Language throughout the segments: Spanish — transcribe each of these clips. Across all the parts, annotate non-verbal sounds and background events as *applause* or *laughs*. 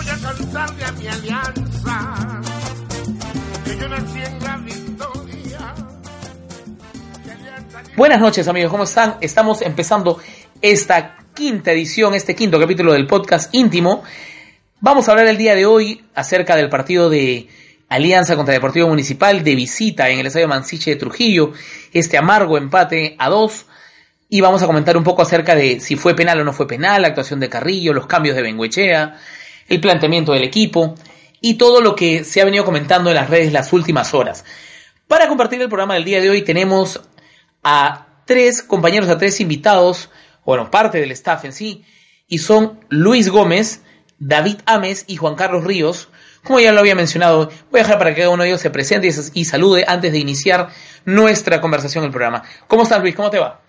voy a cantarle a mi alianza. Que yo nací en la victoria. Buenas noches amigos, ¿cómo están? Estamos empezando esta quinta edición, este quinto capítulo del podcast íntimo. Vamos a hablar el día de hoy acerca del partido de Alianza contra Deportivo Municipal de visita en el Estadio Mansiche de Trujillo, este amargo empate a dos. Y vamos a comentar un poco acerca de si fue penal o no fue penal, la actuación de Carrillo, los cambios de Benguechea, el planteamiento del equipo y todo lo que se ha venido comentando en las redes las últimas horas. Para compartir el programa del día de hoy tenemos a tres compañeros, a tres invitados, bueno, parte del staff en sí, y son Luis Gómez, David Ames y Juan Carlos Ríos. Como ya lo había mencionado, voy a dejar para que cada uno de ellos se presente y, salude antes de iniciar nuestra conversación en el programa. ¿Cómo estás, Luis? ¿Cómo te va?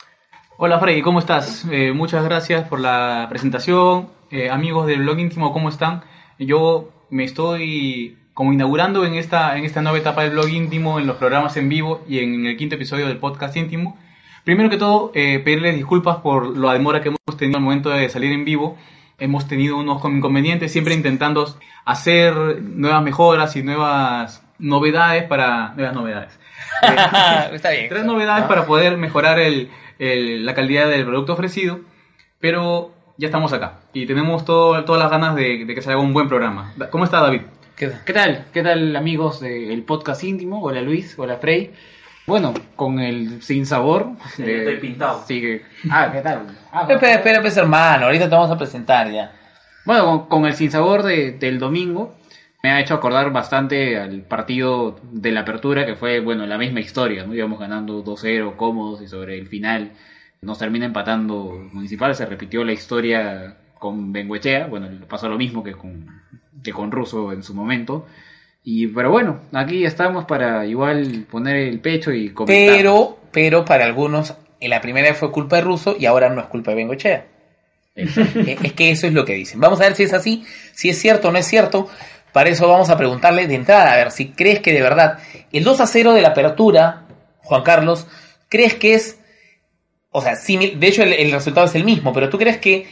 Hola Freddy, ¿cómo estás? Eh, muchas gracias por la presentación. Eh, amigos del blog íntimo, ¿cómo están? Yo me estoy como inaugurando en esta, en esta nueva etapa del blog íntimo, en los programas en vivo y en el quinto episodio del podcast íntimo. Primero que todo, eh, pedirles disculpas por la demora que hemos tenido al momento de salir en vivo. Hemos tenido unos inconvenientes, siempre intentando hacer nuevas mejoras y nuevas novedades para... Nuevas novedades. *laughs* Está bien. Tres novedades para poder mejorar el, el- la calidad del producto ofrecido, pero ya estamos acá y tenemos todo, todas las ganas de, de que se haga un buen programa. ¿Cómo está David? ¿Qué- ¿Qué tal? ¿Qué tal amigos del podcast íntimo? Hola Luis, hola Frey. Bueno, con el sin sabor. de- estoy pintado. Sí que... Ah, ¿qué tal? Ah, Espera, espera, pues, hermano, ahorita te vamos a presentar ya. Bueno, con, con el sin sabor de- del domingo me ha hecho acordar bastante al partido de la apertura, que fue, bueno, la misma historia, ¿no? Íbamos ganando 2-0 cómodos y sobre el final nos termina empatando Municipal, se repitió la historia con Benguechea, bueno, pasó lo mismo que con, que con Russo en su momento. Y, pero bueno, aquí estamos para igual poner el pecho y comentar. Pero, pero para algunos, en la primera fue culpa de Russo y ahora no es culpa de Bengochea. *laughs* Es que eso es lo que dicen. Vamos a ver si es así, si es cierto o no es cierto. Para eso vamos a preguntarle de entrada, a ver si crees que de verdad el 2 a 0 de la apertura, Juan Carlos, ¿crees que es, o sea, simil- de hecho el, el resultado es el mismo, pero tú crees que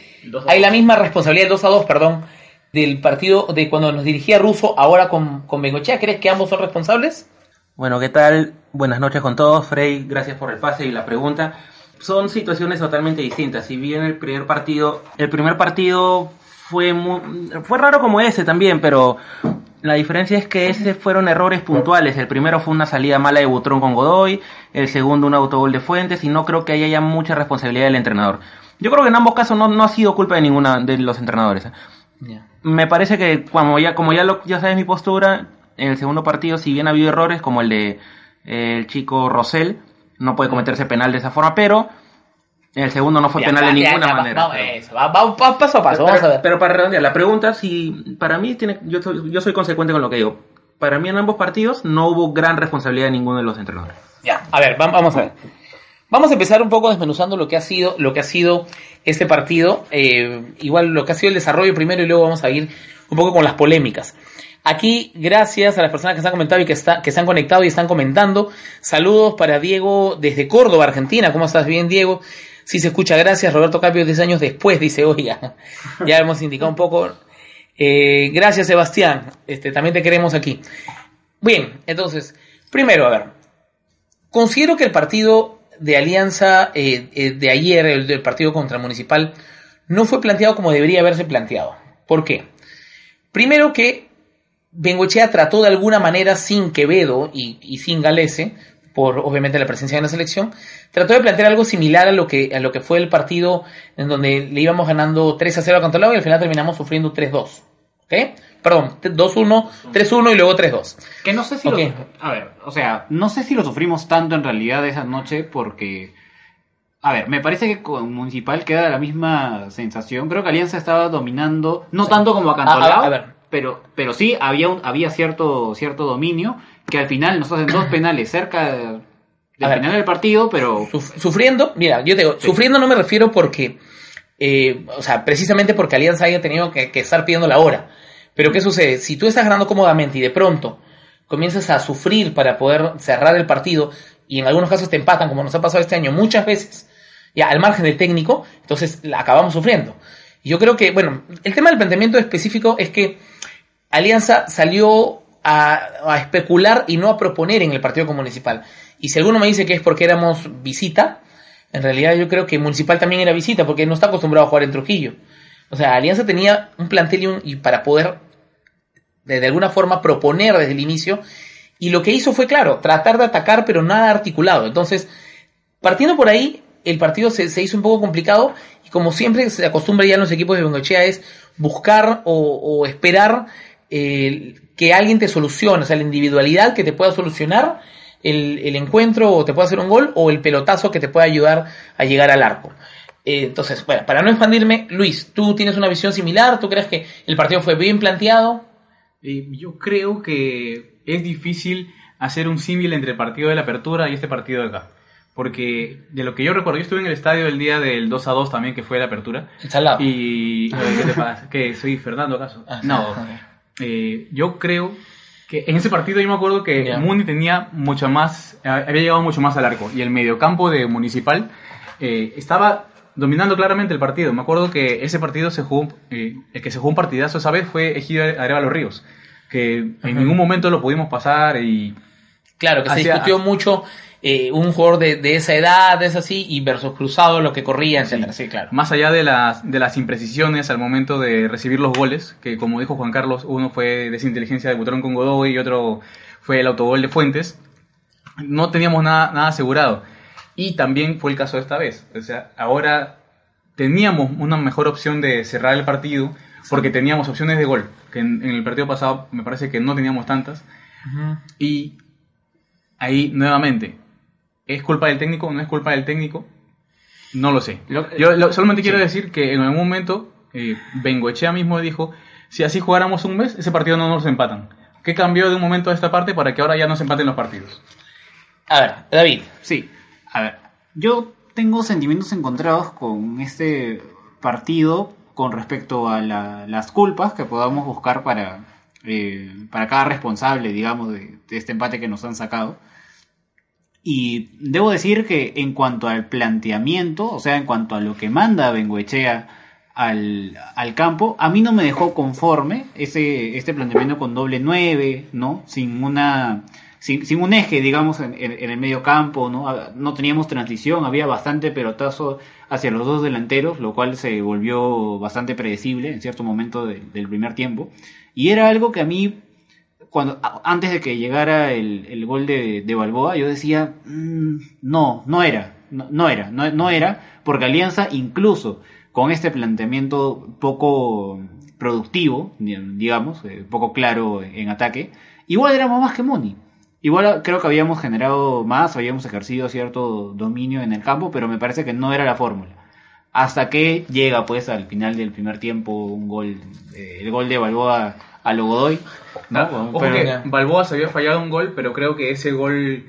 hay la misma responsabilidad, el 2 a 2, perdón, del partido de cuando nos dirigía Russo, ahora con, con Bengochea? ¿Crees que ambos son responsables? Bueno, ¿qué tal? Buenas noches con todos. Frey, gracias por el pase y la pregunta. Son situaciones totalmente distintas. Si bien el primer partido, el primer partido fue muy, fue raro como ese también, pero la diferencia es que ese fueron errores puntuales. El primero fue una salida mala de Butrón con Godoy, el segundo un autogol de Fuentes y no creo que haya mucha responsabilidad del entrenador. Yo creo que en ambos casos no, no ha sido culpa de ninguna de los entrenadores. ¿eh? me parece que como ya como ya lo ya sabes mi postura en el segundo partido si bien ha habido errores como el de eh, el chico Rosell no puede cometerse penal de esa forma pero en el segundo no fue Ya, penal de ninguna ya, manera pero, eso, va- va- va paso a paso, pero- vamos a ver. pero para redondear la pregunta si para mí tiene yo soy, yo soy consecuente con lo que digo para mí en ambos partidos no hubo gran responsabilidad de ninguno de los entrenadores Ya, a ver, va- vamos a ver. Vamos a empezar un poco desmenuzando lo que ha sido, lo que ha sido este partido. eh, igual lo que ha sido el desarrollo primero y luego vamos a ir un poco con las polémicas. Aquí, gracias a las personas que se han comentado y que, está, que se han conectado y están comentando. Saludos para Diego desde Córdoba, Argentina. ¿Cómo estás? Bien, Diego. Si se escucha, gracias. Roberto Capio, 10 años después, dice, oiga, *laughs* ya hemos indicado un poco. Eh, gracias, Sebastián. Este, también te queremos aquí. Bien, entonces, primero, a ver, considero que el partido de Alianza eh, eh, de ayer, el del partido contra el Municipal, no fue planteado como debería haberse planteado. ¿Por qué? Primero que Bengochea trató de alguna manera sin Quevedo y, y sin Galese, por obviamente la presencia en la selección, trató de plantear algo similar a lo que, a lo que fue el partido en donde le íbamos ganando 3 a 0 a Cantolao y al final terminamos sufriendo 3-2. ¿Ok? Perdón, 2-1, 3-1 y luego 3-2. Que no sé si lo... A ver, o sea, no sé si lo sufrimos tanto en realidad esa noche porque... A ver, me parece que con Municipal queda la misma sensación. Creo que Alianza estaba dominando, no tanto como a A, Cantolao. a- a ver, pero, pero sí había, un, había cierto, cierto dominio que al final nos hacen dos penales cerca de- del ver. final del partido, pero Suf- sufriendo, mira, yo te digo, sufriendo no me refiero porque, eh, o sea, precisamente porque Alianza haya tenido que, que estar pidiendo la hora. Pero ¿qué sucede? Si tú estás ganando cómodamente y de pronto comienzas a sufrir para poder cerrar el partido y en algunos casos te empatan, como nos ha pasado este año muchas veces, ya al margen del técnico, entonces la acabamos sufriendo. Y yo creo que, bueno, el tema del planteamiento específico es que Alianza salió a, especular y no a proponer en el partido con Municipal. Y si alguno me dice que es porque éramos visita, en realidad yo creo que Municipal también era visita porque no está acostumbrado a jugar en Trujillo. O sea, Alianza tenía un plantel y, un- para poder de, alguna forma proponer desde el inicio. Y lo que hizo fue, claro, tratar de atacar, pero nada articulado. Entonces, partiendo por ahí, el partido se, se hizo un poco complicado. Y como siempre se acostumbra ya en los equipos de Bengochea, es buscar o, o esperar eh, que alguien te solucione. O sea, la individualidad que te pueda solucionar el, el encuentro o te pueda hacer un gol, o el pelotazo que te pueda ayudar a llegar al arco. Eh, entonces, bueno, para no expandirme, Luis, ¿tú tienes una visión similar? ¿Tú crees que el partido fue bien planteado? Eh, yo creo que es difícil hacer un símil entre el partido de la apertura y este partido de acá. Porque de lo que yo recuerdo, yo estuve en el estadio el día del 2 a 2 también, que fue la apertura. El salado. Y. *laughs* ¿Qué te pasa? ¿Qué? ¿Soy Fernando acaso? Ah, No. Eh, yo creo que en ese partido yo me acuerdo que Ya. Muni tenía mucho más, había llegado mucho más al arco y el mediocampo de Municipal eh, estaba dominando claramente el partido. Me acuerdo que ese partido se jugó, eh, el que se jugó un partidazo esa vez fue Ejido Arevalo Ríos, que en ningún momento lo pudimos pasar y Claro, que se discutió mucho eh, un jugador de, de esa edad, es así, y versus cruzado, lo que corría, etcétera. Sí, claro. Más allá de las, de las imprecisiones al momento de recibir los goles, que como dijo Juan Carlos, uno fue desinteligencia de Butrón con Godoy y otro fue el autogol de Fuentes, no teníamos nada, nada asegurado. Y también fue el caso de esta vez. O sea, ahora teníamos una mejor opción de cerrar el partido porque teníamos opciones de gol, que en, en el partido pasado me parece que no teníamos tantas. Y ahí nuevamente, ¿es culpa del técnico o no es culpa del técnico? No lo sé. Lo- Yo lo- solamente quiero decir que en algún momento eh, Bengoechea mismo dijo, si así jugáramos un mes, ese partido no nos empatan. ¿Qué cambió de un momento a esta parte para que ahora ya nos empaten los partidos? A ver, David. Sí, a ver, yo tengo sentimientos encontrados con este partido con respecto a la- las culpas que podamos buscar para, eh, para cada responsable, digamos, de, de este empate que nos han sacado. Y debo decir que en cuanto al planteamiento, o sea, en cuanto a lo que manda Bengoechea al, al campo, a mí no me dejó conforme ese, este planteamiento con doble 9, ¿no? Sin una sin, sin un eje, digamos, en, en- el medio campo, ¿no? Ah, No teníamos transición, había bastante pelotazo hacia los dos delanteros, lo cual se volvió bastante predecible en cierto momento de- del primer tiempo. Y era algo que a mí cuando antes de que llegara el, el gol de, de Balboa, yo decía, "Mm, no, no era, no, era, no, era, porque Alianza incluso con este planteamiento poco productivo, di- digamos, eh, poco claro en ataque, igual éramos más que Muni. Igual creo que habíamos generado más, habíamos ejercido cierto dominio en el campo, pero me parece que no era la fórmula. Hasta que llega pues al final del primer tiempo un gol, eh, el gol de Balboa a Logodoy. ¿No? Ojo Pero- que Balboa se había fallado un gol, pero creo que ese gol,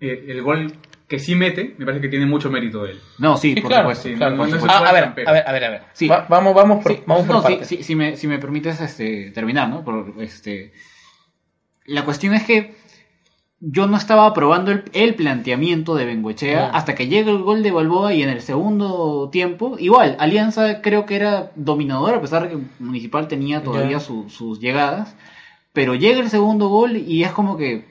eh, el gol que sí mete, me parece que tiene mucho mérito de él. No, sí, Sí, por claro, supuesto. sí, claro. no- no es Ah, a, ver, a ver, a ver, a ver. Sí. Va- vamos, vamos por, Sí, vamos por no, sí, partes. sí, si, me, si me permites este, terminar, ¿no? Por, este, la cuestión es que yo no estaba aprobando el, el planteamiento de Bengoechea hasta que llega el gol de Balboa y en el segundo tiempo, igual, Alianza creo que era dominador, a pesar de que Municipal tenía todavía su- sus llegadas, pero llega el segundo gol y es como que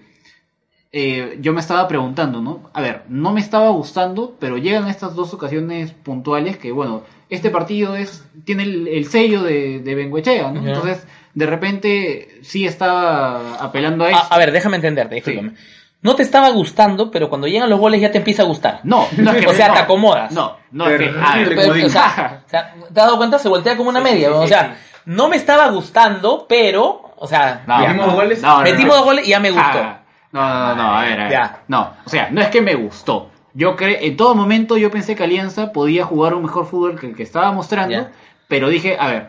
eh, yo me estaba preguntando, ¿no? A ver, no me estaba gustando, pero llegan estas dos ocasiones puntuales que, bueno, este partido es tiene el, el sello de, de Bengoechea, ¿no? Entonces, de repente, sí estaba apelando a eso. Ah, a ver, déjame entenderte, discúlpame. No te estaba gustando, pero cuando llegan los goles ya te empieza a gustar. No, no es *laughs* que O sea, no. te acomodas. No, no es que. Terrible, a ver, Pero, comodín. o, sea, *laughs* o sea, ¿te has dado cuenta? Se voltea como una media. o sea, no me estaba gustando, pero, o sea, no. Metimos no, goles. no, no, metimos no. dos goles y ya me gustó. Ah, No, no, no, no, a ver, a ver. Ya. No, o sea, no es que me gustó. Yo cre en todo momento yo pensé que Alianza podía jugar un mejor fútbol que el que estaba mostrando, Ya. pero dije, a ver,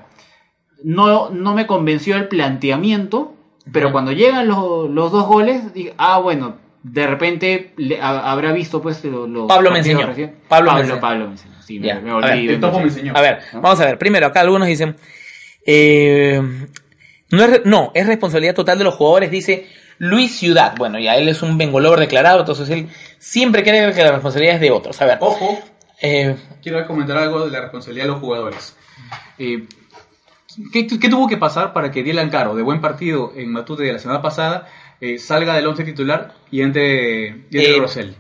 no, no me convenció el planteamiento, pero cuando llegan los, los dos goles, digo, ah, bueno, de repente le- habrá visto pues lo- los Pablo me enseñó. recién. Pablo me Pablo, enseñó. Pablo me enseñó. Sí, me- me, a volví ver, me enseñó. A ver, ¿No? vamos a ver. Primero, acá algunos dicen. eh, no, es, no, es responsabilidad total de los jugadores, dice Luis Ciudad. Bueno, ya él es un bengolor declarado, entonces él siempre cree que la responsabilidad es de otros. A ver, Ojo, eh, quiero comentar algo de la responsabilidad de los jugadores. Eh, ¿qué, qué tuvo que pasar para que Dylan Caro, de buen partido en Matute de la semana pasada, eh, salga del once titular y entre, y entre Rosell?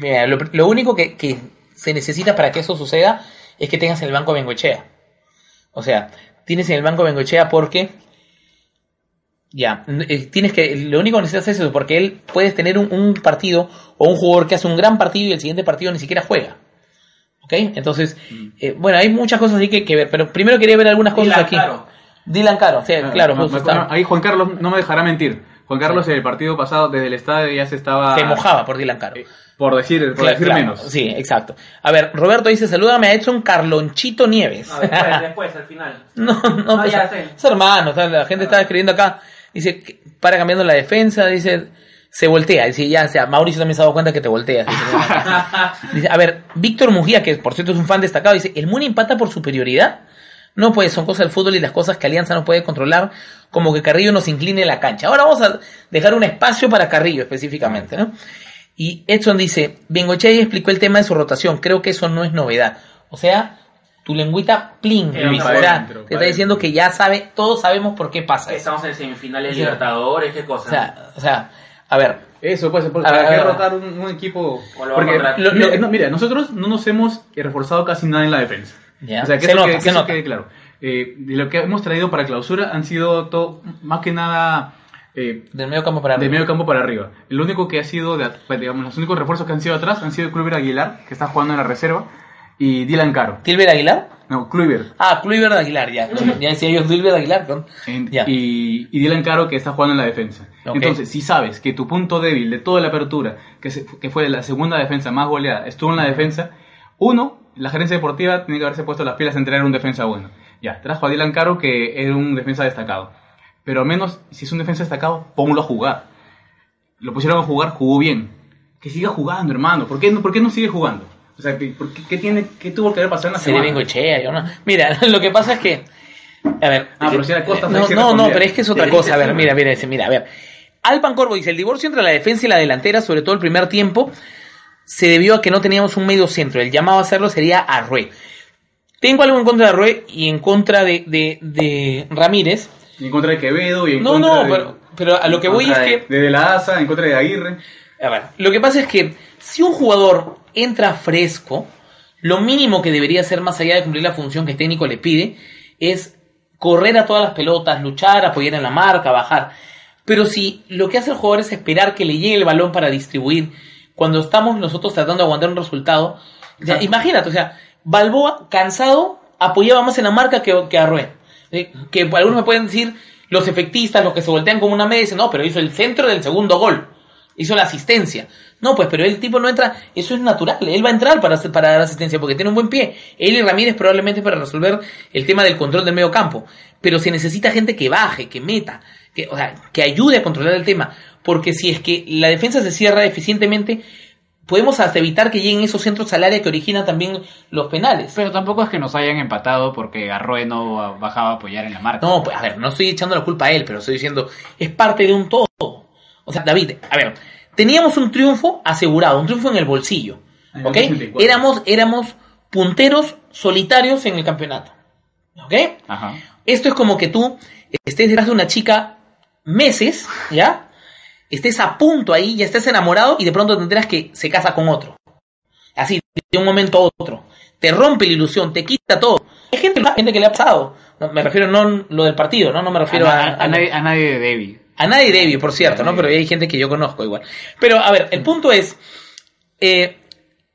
mira, lo, lo único que, que se necesita para que eso suceda es que tengas en el banco a Bengochea. O sea, tienes en el banco a Bengochea porque. Ya, eh, tienes que. Lo único que necesitas es eso, porque él puedes tener un, un partido o un jugador que hace un gran partido y el siguiente partido ni siquiera juega. ¿Ok? Entonces, eh, bueno, hay muchas cosas ahí que, que ver, pero primero quería ver algunas cosas Dylan aquí. Caro. Dylan Caro, sí, claro, No, justo me- estaba- ahí Juan Carlos no me dejará mentir. Juan Carlos en el partido pasado desde el estadio ya se estaba... se mojaba por Dylan Caro. eh, Por decir, por Claro, decir claro, menos. Sí, exacto. A ver, Roberto dice, salúdame a Edson Carlonchito Nieves. No, después, *laughs* después, al final. No, no, Ah, pues, ya sé. es hermano, la gente está escribiendo acá, dice, para cambiando la defensa, dice, se voltea, dice, ya, o sea, Mauricio también se ha dado cuenta que te volteas. Dice, *laughs* Dice, a ver, Víctor Mujía, que por cierto es un fan destacado, dice, ¿el Muni empata por superioridad? No, pues son cosas del fútbol y las cosas que Alianza no puede controlar, como que Carrillo nos incline la cancha. Ahora vamos a dejar un espacio para Carrillo específicamente, ¿no? Y Edson dice, Bengochea explicó el tema de su rotación, creo que eso no es novedad. O sea, tu lengüita plin, Pero Luis. para O sea, adentro, te está diciendo que ya sabe, todos sabemos por qué pasa. Estamos en semifinales Sí. Libertadores, qué O cosa. sea, o sea, a ver, Eso, pues, por- A ver, ¿para qué a ver. rotar un, un equipo? O Porque. Lo- mira, lo- no, mira, nosotros no nos hemos reforzado casi nada en la defensa. O sea, que Se eso, nota, que- que se eso nota. quede claro. Eh, de lo que hemos traído para clausura han sido todo, más que nada eh, del medio campo para arriba. medio campo para arriba. El único que ha sido, de, pues, digamos, los únicos refuerzos que han sido atrás han sido Kluivert Aguilar, que está jugando en la reserva, y Dylan Caro. ¿Tilber Aguilar? No, Kluivert. Ah, Kluivert Aguilar, ya. Ya decía yo Kluivert Aguilar, ¿no? En- Ya. y, y Dylan Caro que está jugando en la defensa. Ok. Entonces, si sabes que tu punto débil de toda la apertura, que, se- que fue la segunda defensa más goleada, estuvo en la defensa, uno, la gerencia deportiva tiene que haberse puesto las pilas en traer un defensa bueno. Ya, trajo a Dylan Caro que era un defensa destacado. Pero al menos, si es un defensa destacado, ponlo a jugar. Lo pusieron a jugar, jugó bien. Que siga jugando, hermano. ¿Por qué no, por qué no sigue jugando? O sea, ¿qué, por qué- qué tiene, qué tuvo que haber pasado en la Se le semana? Bengochea, yo no. Mira, *laughs* lo que pasa es que. A ver. Ah, pero si era Costa, no, sí no, no, respondía. pero es que es otra cosa. A ver, mira, mira, dice, mira, a ver. Alpan Corvo dice: el divorcio entre la defensa y la delantera, sobre todo el primer tiempo, se debió a que no teníamos un medio centro. El llamado a hacerlo sería Arrué. Tengo algo en contra de Arrué y en contra de, de, de Ramírez. Y en contra de Quevedo y en No, contra no, de, pero, pero a lo que voy es que. de De la Asa, en contra de Aguirre. A ver, lo que pasa es que si un jugador entra fresco, lo mínimo que debería hacer más allá de cumplir la función que el técnico le pide es correr a todas las pelotas, luchar, apoyar en la marca, bajar. Pero si lo que hace el jugador es esperar que le llegue el balón para distribuir, cuando estamos nosotros tratando de aguantar un resultado, imagínate, o sea, Balboa, cansado, apoyaba más en la marca que, que Arrué. Eh, que algunos me pueden decir, los efectistas, los que se voltean como una media, dicen, no, pero hizo el centro del segundo gol hizo la asistencia. No, pues, pero el tipo no entra, eso es natural, él va a entrar para, para dar asistencia porque tiene un buen pie. Él y Ramírez probablemente para resolver el tema del control del medio campo. Pero se necesita gente que baje, que meta, que, o sea, que ayude a controlar el tema. Porque si es que la defensa se cierra eficientemente, podemos hasta evitar que lleguen esos centros al área que originan también los penales. Pero tampoco es que nos hayan empatado porque Arroe no bajaba a apoyar en la marca. No, pues a ver, no estoy echando la culpa a él, pero estoy diciendo, es parte de un todo. O sea, David, a ver, teníamos un triunfo asegurado, un triunfo en el bolsillo. ¿Ok? 84. Éramos, éramos punteros solitarios en el campeonato. ¿Ok? Ajá. Esto es como que tú estés detrás de una chica meses, ¿ya? Estés a punto ahí, ya estés enamorado y de pronto te enteras que se casa con otro. Así, de un momento a otro. Te rompe la ilusión, te quita todo. Hay gente, gente que le ha pasado. No, me refiero no lo del partido, ¿no? No me A, refiero a, a nadie, a nadie de Debbie. A nadie Debbie, por cierto, ¿no? Pero hay gente que yo conozco igual. Pero, a ver, el punto es, eh,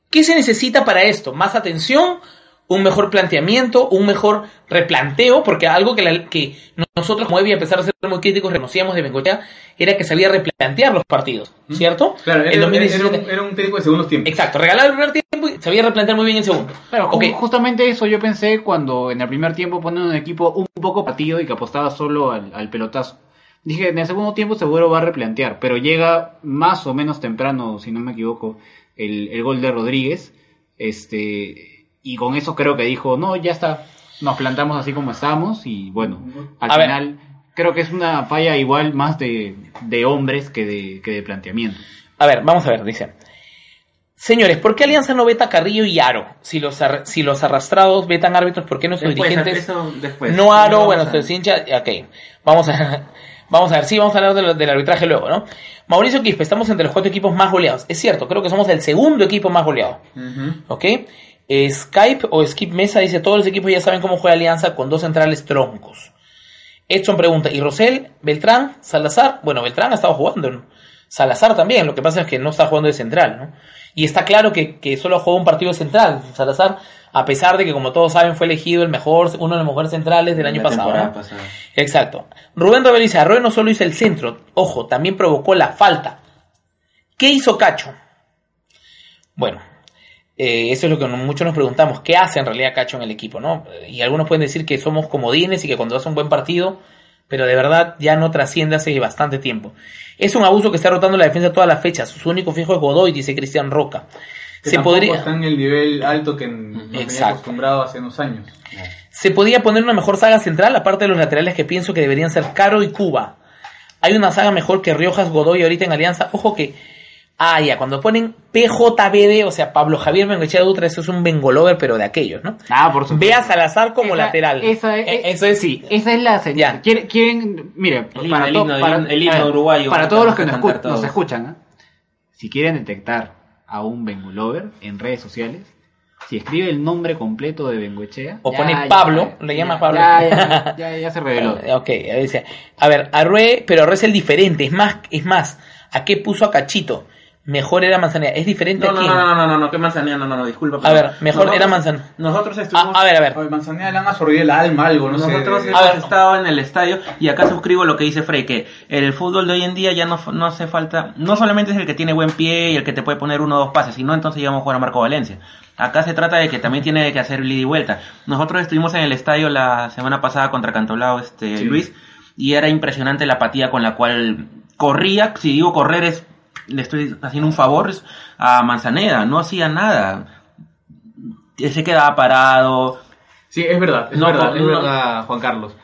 ¿qué se necesita para esto? ¿Más atención? ¿Un mejor planteamiento? ¿Un mejor replanteo? Porque algo que, la- que nosotros como Evi, a pesar de ser muy críticos, reconocíamos de Bengochea, era que sabía replantear los partidos, ¿cierto? Claro, En era, 2017. era un, era un técnico de segundos tiempos. Exacto, regalaba el primer tiempo y sabía replantear muy bien el segundo. Pero ju- Ok. justamente eso yo pensé cuando en el primer tiempo ponen un equipo un poco partido y que apostaba solo al, al pelotazo. Dije, en el segundo tiempo seguro va a replantear, pero llega más o menos temprano, si no me equivoco, el, el gol de Rodríguez. Este, y con eso creo que dijo, no, ya está, nos plantamos así como estamos y bueno, al A ver. final creo que es una falla igual más de, de hombres que de, que de planteamiento. A ver, vamos a ver, dice. Señores, ¿por qué Alianza no veta a Carrillo y Aro? Si los, ar- si los arrastrados vetan árbitros, ¿por qué nuestros Después, dirigentes eso después. no Aro, bueno, a- nuestros hinchas? Ok, vamos a, vamos a ver, sí, vamos a hablar de lo- del arbitraje luego, ¿no? Mauricio Quispe, estamos entre los cuatro equipos más goleados. Es cierto, creo que somos el segundo equipo más goleado. ¿Ok? Eh, Skype o Skip Mesa dice, todos los equipos ya saben cómo juega Alianza con dos centrales troncos. Edson pregunta, ¿y Rosel, Beltrán, Salazar? Bueno, Beltrán ha estado jugando, ¿no? Salazar también, lo que pasa es que no está jugando de central, ¿no? Y está claro que, que solo jugó un partido central, Salazar, a pesar de que, como todos saben, fue elegido el mejor, uno de los mejores centrales del año La pasado. ¿no? Exacto. Rubén dice, Arroyo no solo hizo el centro, ojo, también provocó la falta. ¿Qué hizo Cacho? Bueno, eh, eso es lo que muchos nos preguntamos, ¿qué hace en realidad Cacho en el equipo? ¿no? Y algunos pueden decir que somos comodines y que cuando hace un buen partido, pero de verdad ya no trasciende hace bastante tiempo. Es un abuso que está rotando la defensa todas las fechas. Su único fijo es Godoy, dice Cristian Roca. Que Se podría... está en el nivel alto que nos tenía acostumbrado hace unos años. Se podía poner una mejor saga central, aparte de los laterales que pienso que deberían ser Caro y Cuba. Hay una saga mejor que Riojas Godoy ahorita en Alianza. Ojo que. Ah, ya, cuando ponen PJBD, o sea, Pablo Javier Bengoechea Dutra, eso es un Bengolover, pero de aquellos, ¿no? Ah, por supuesto. Ve a Salazar como Esa- lateral. Esa es, Eh, eso es. sí, esa es la señal. ¿Quieren, quieren- mire, El para, himno, to- el himno, el himno uruguayo, para todos los que nos, escu- nos escuchan, ¿ah? si quieren detectar a un Bengulover en redes sociales, si escribe el nombre completo de Bengoechea O pone Pablo, le llama Pablo. Ya, ya, *laughs* ya, ya se reveló. Ok, ahí dice. A ver, Arrué, pero Arrué es el diferente. Es más, es más, ¿a qué puso a Cachito? Mejor era Manzanera. ¿Es diferente No, no, no, no, no, no, no, que Manzanilla, no, no, no, disculpa. A ver, mejor era Manzanera. Nosotros A, estuvimos... a ver, a ver. Oye, Manzanilla le han absorbido el alma, algo, no Nosotros sé. hemos ver. estado en el estadio y acá suscribo lo que dice Frey, que el fútbol de hoy en día ya no, no hace falta, no solamente es el que tiene buen pie y el que te puede poner uno o dos pases, sino entonces ya vamos a jugar a Marco Valencia. Acá se trata de que también tiene que hacer ida y vuelta. Nosotros estuvimos en el estadio la semana pasada contra Cantolao, este, Sí. Luis, y era impresionante la apatía con la cual corría, si digo correr es, le estoy haciendo un favor a Manzaneda, no hacía nada. Se quedaba parado, Sí, es verdad, es No, verdad, no, es verdad, Juan Carlos.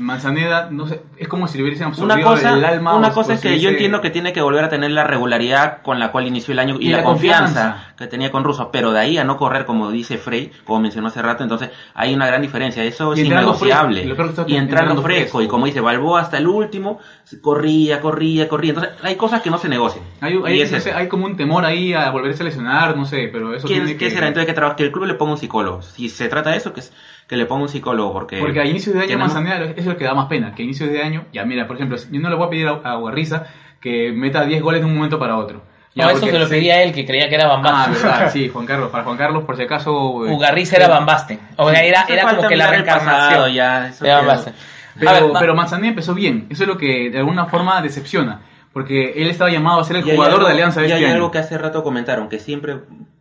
Manzaneda, no sé, es como si le hubiesen Una absorbido cosa, el alma. una cosa es que yo hubiese- entiendo que tiene que volver a tener la regularidad con la cual inició el año y, Y la, la confianza, confianza. que tenía con Russo, pero de ahí a no correr como dice Frey, como mencionó hace rato, entonces hay una gran diferencia, eso es Y entrando innegociable. fresco, y entrando entrando fresco, y fresco. como dice Balboa hasta el último, corría, corría, corría, entonces hay cosas que no se negocian. Hay, hay, es no eso. sé, hay como un temor ahí a volverse a lesionar, no sé, pero eso ¿Quién- tiene ¿Qué que... será? Entonces que, trabaja- que el club le ponga un psicólogo. Si se trata de eso, que, es- que le ponga un psicólogo, porque... Porque a inicios de año tenemos- Manzanera eso es lo que da más pena, que a inicios de año, ya mira, por ejemplo, yo no le voy a pedir a, a Guarriza que meta 10 goles de un momento para otro. Ya, No, eso porque se lo pedía él, que creía que era Ah, Bambaste. verdad, sí, *laughs* Juan Carlos, para Juan Carlos, por si acaso... eh, Ugarriza era Bambaste. O sea, era, era como que la reencarnación ya, eso de quedó. Bambaste. Pero, ver, pero Manzanilla empezó bien, eso es lo que de alguna forma decepciona, porque él estaba llamado a ser el Y hay jugador algo- de Alianza de y este hay año. algo que hace rato comentaron, que siempre,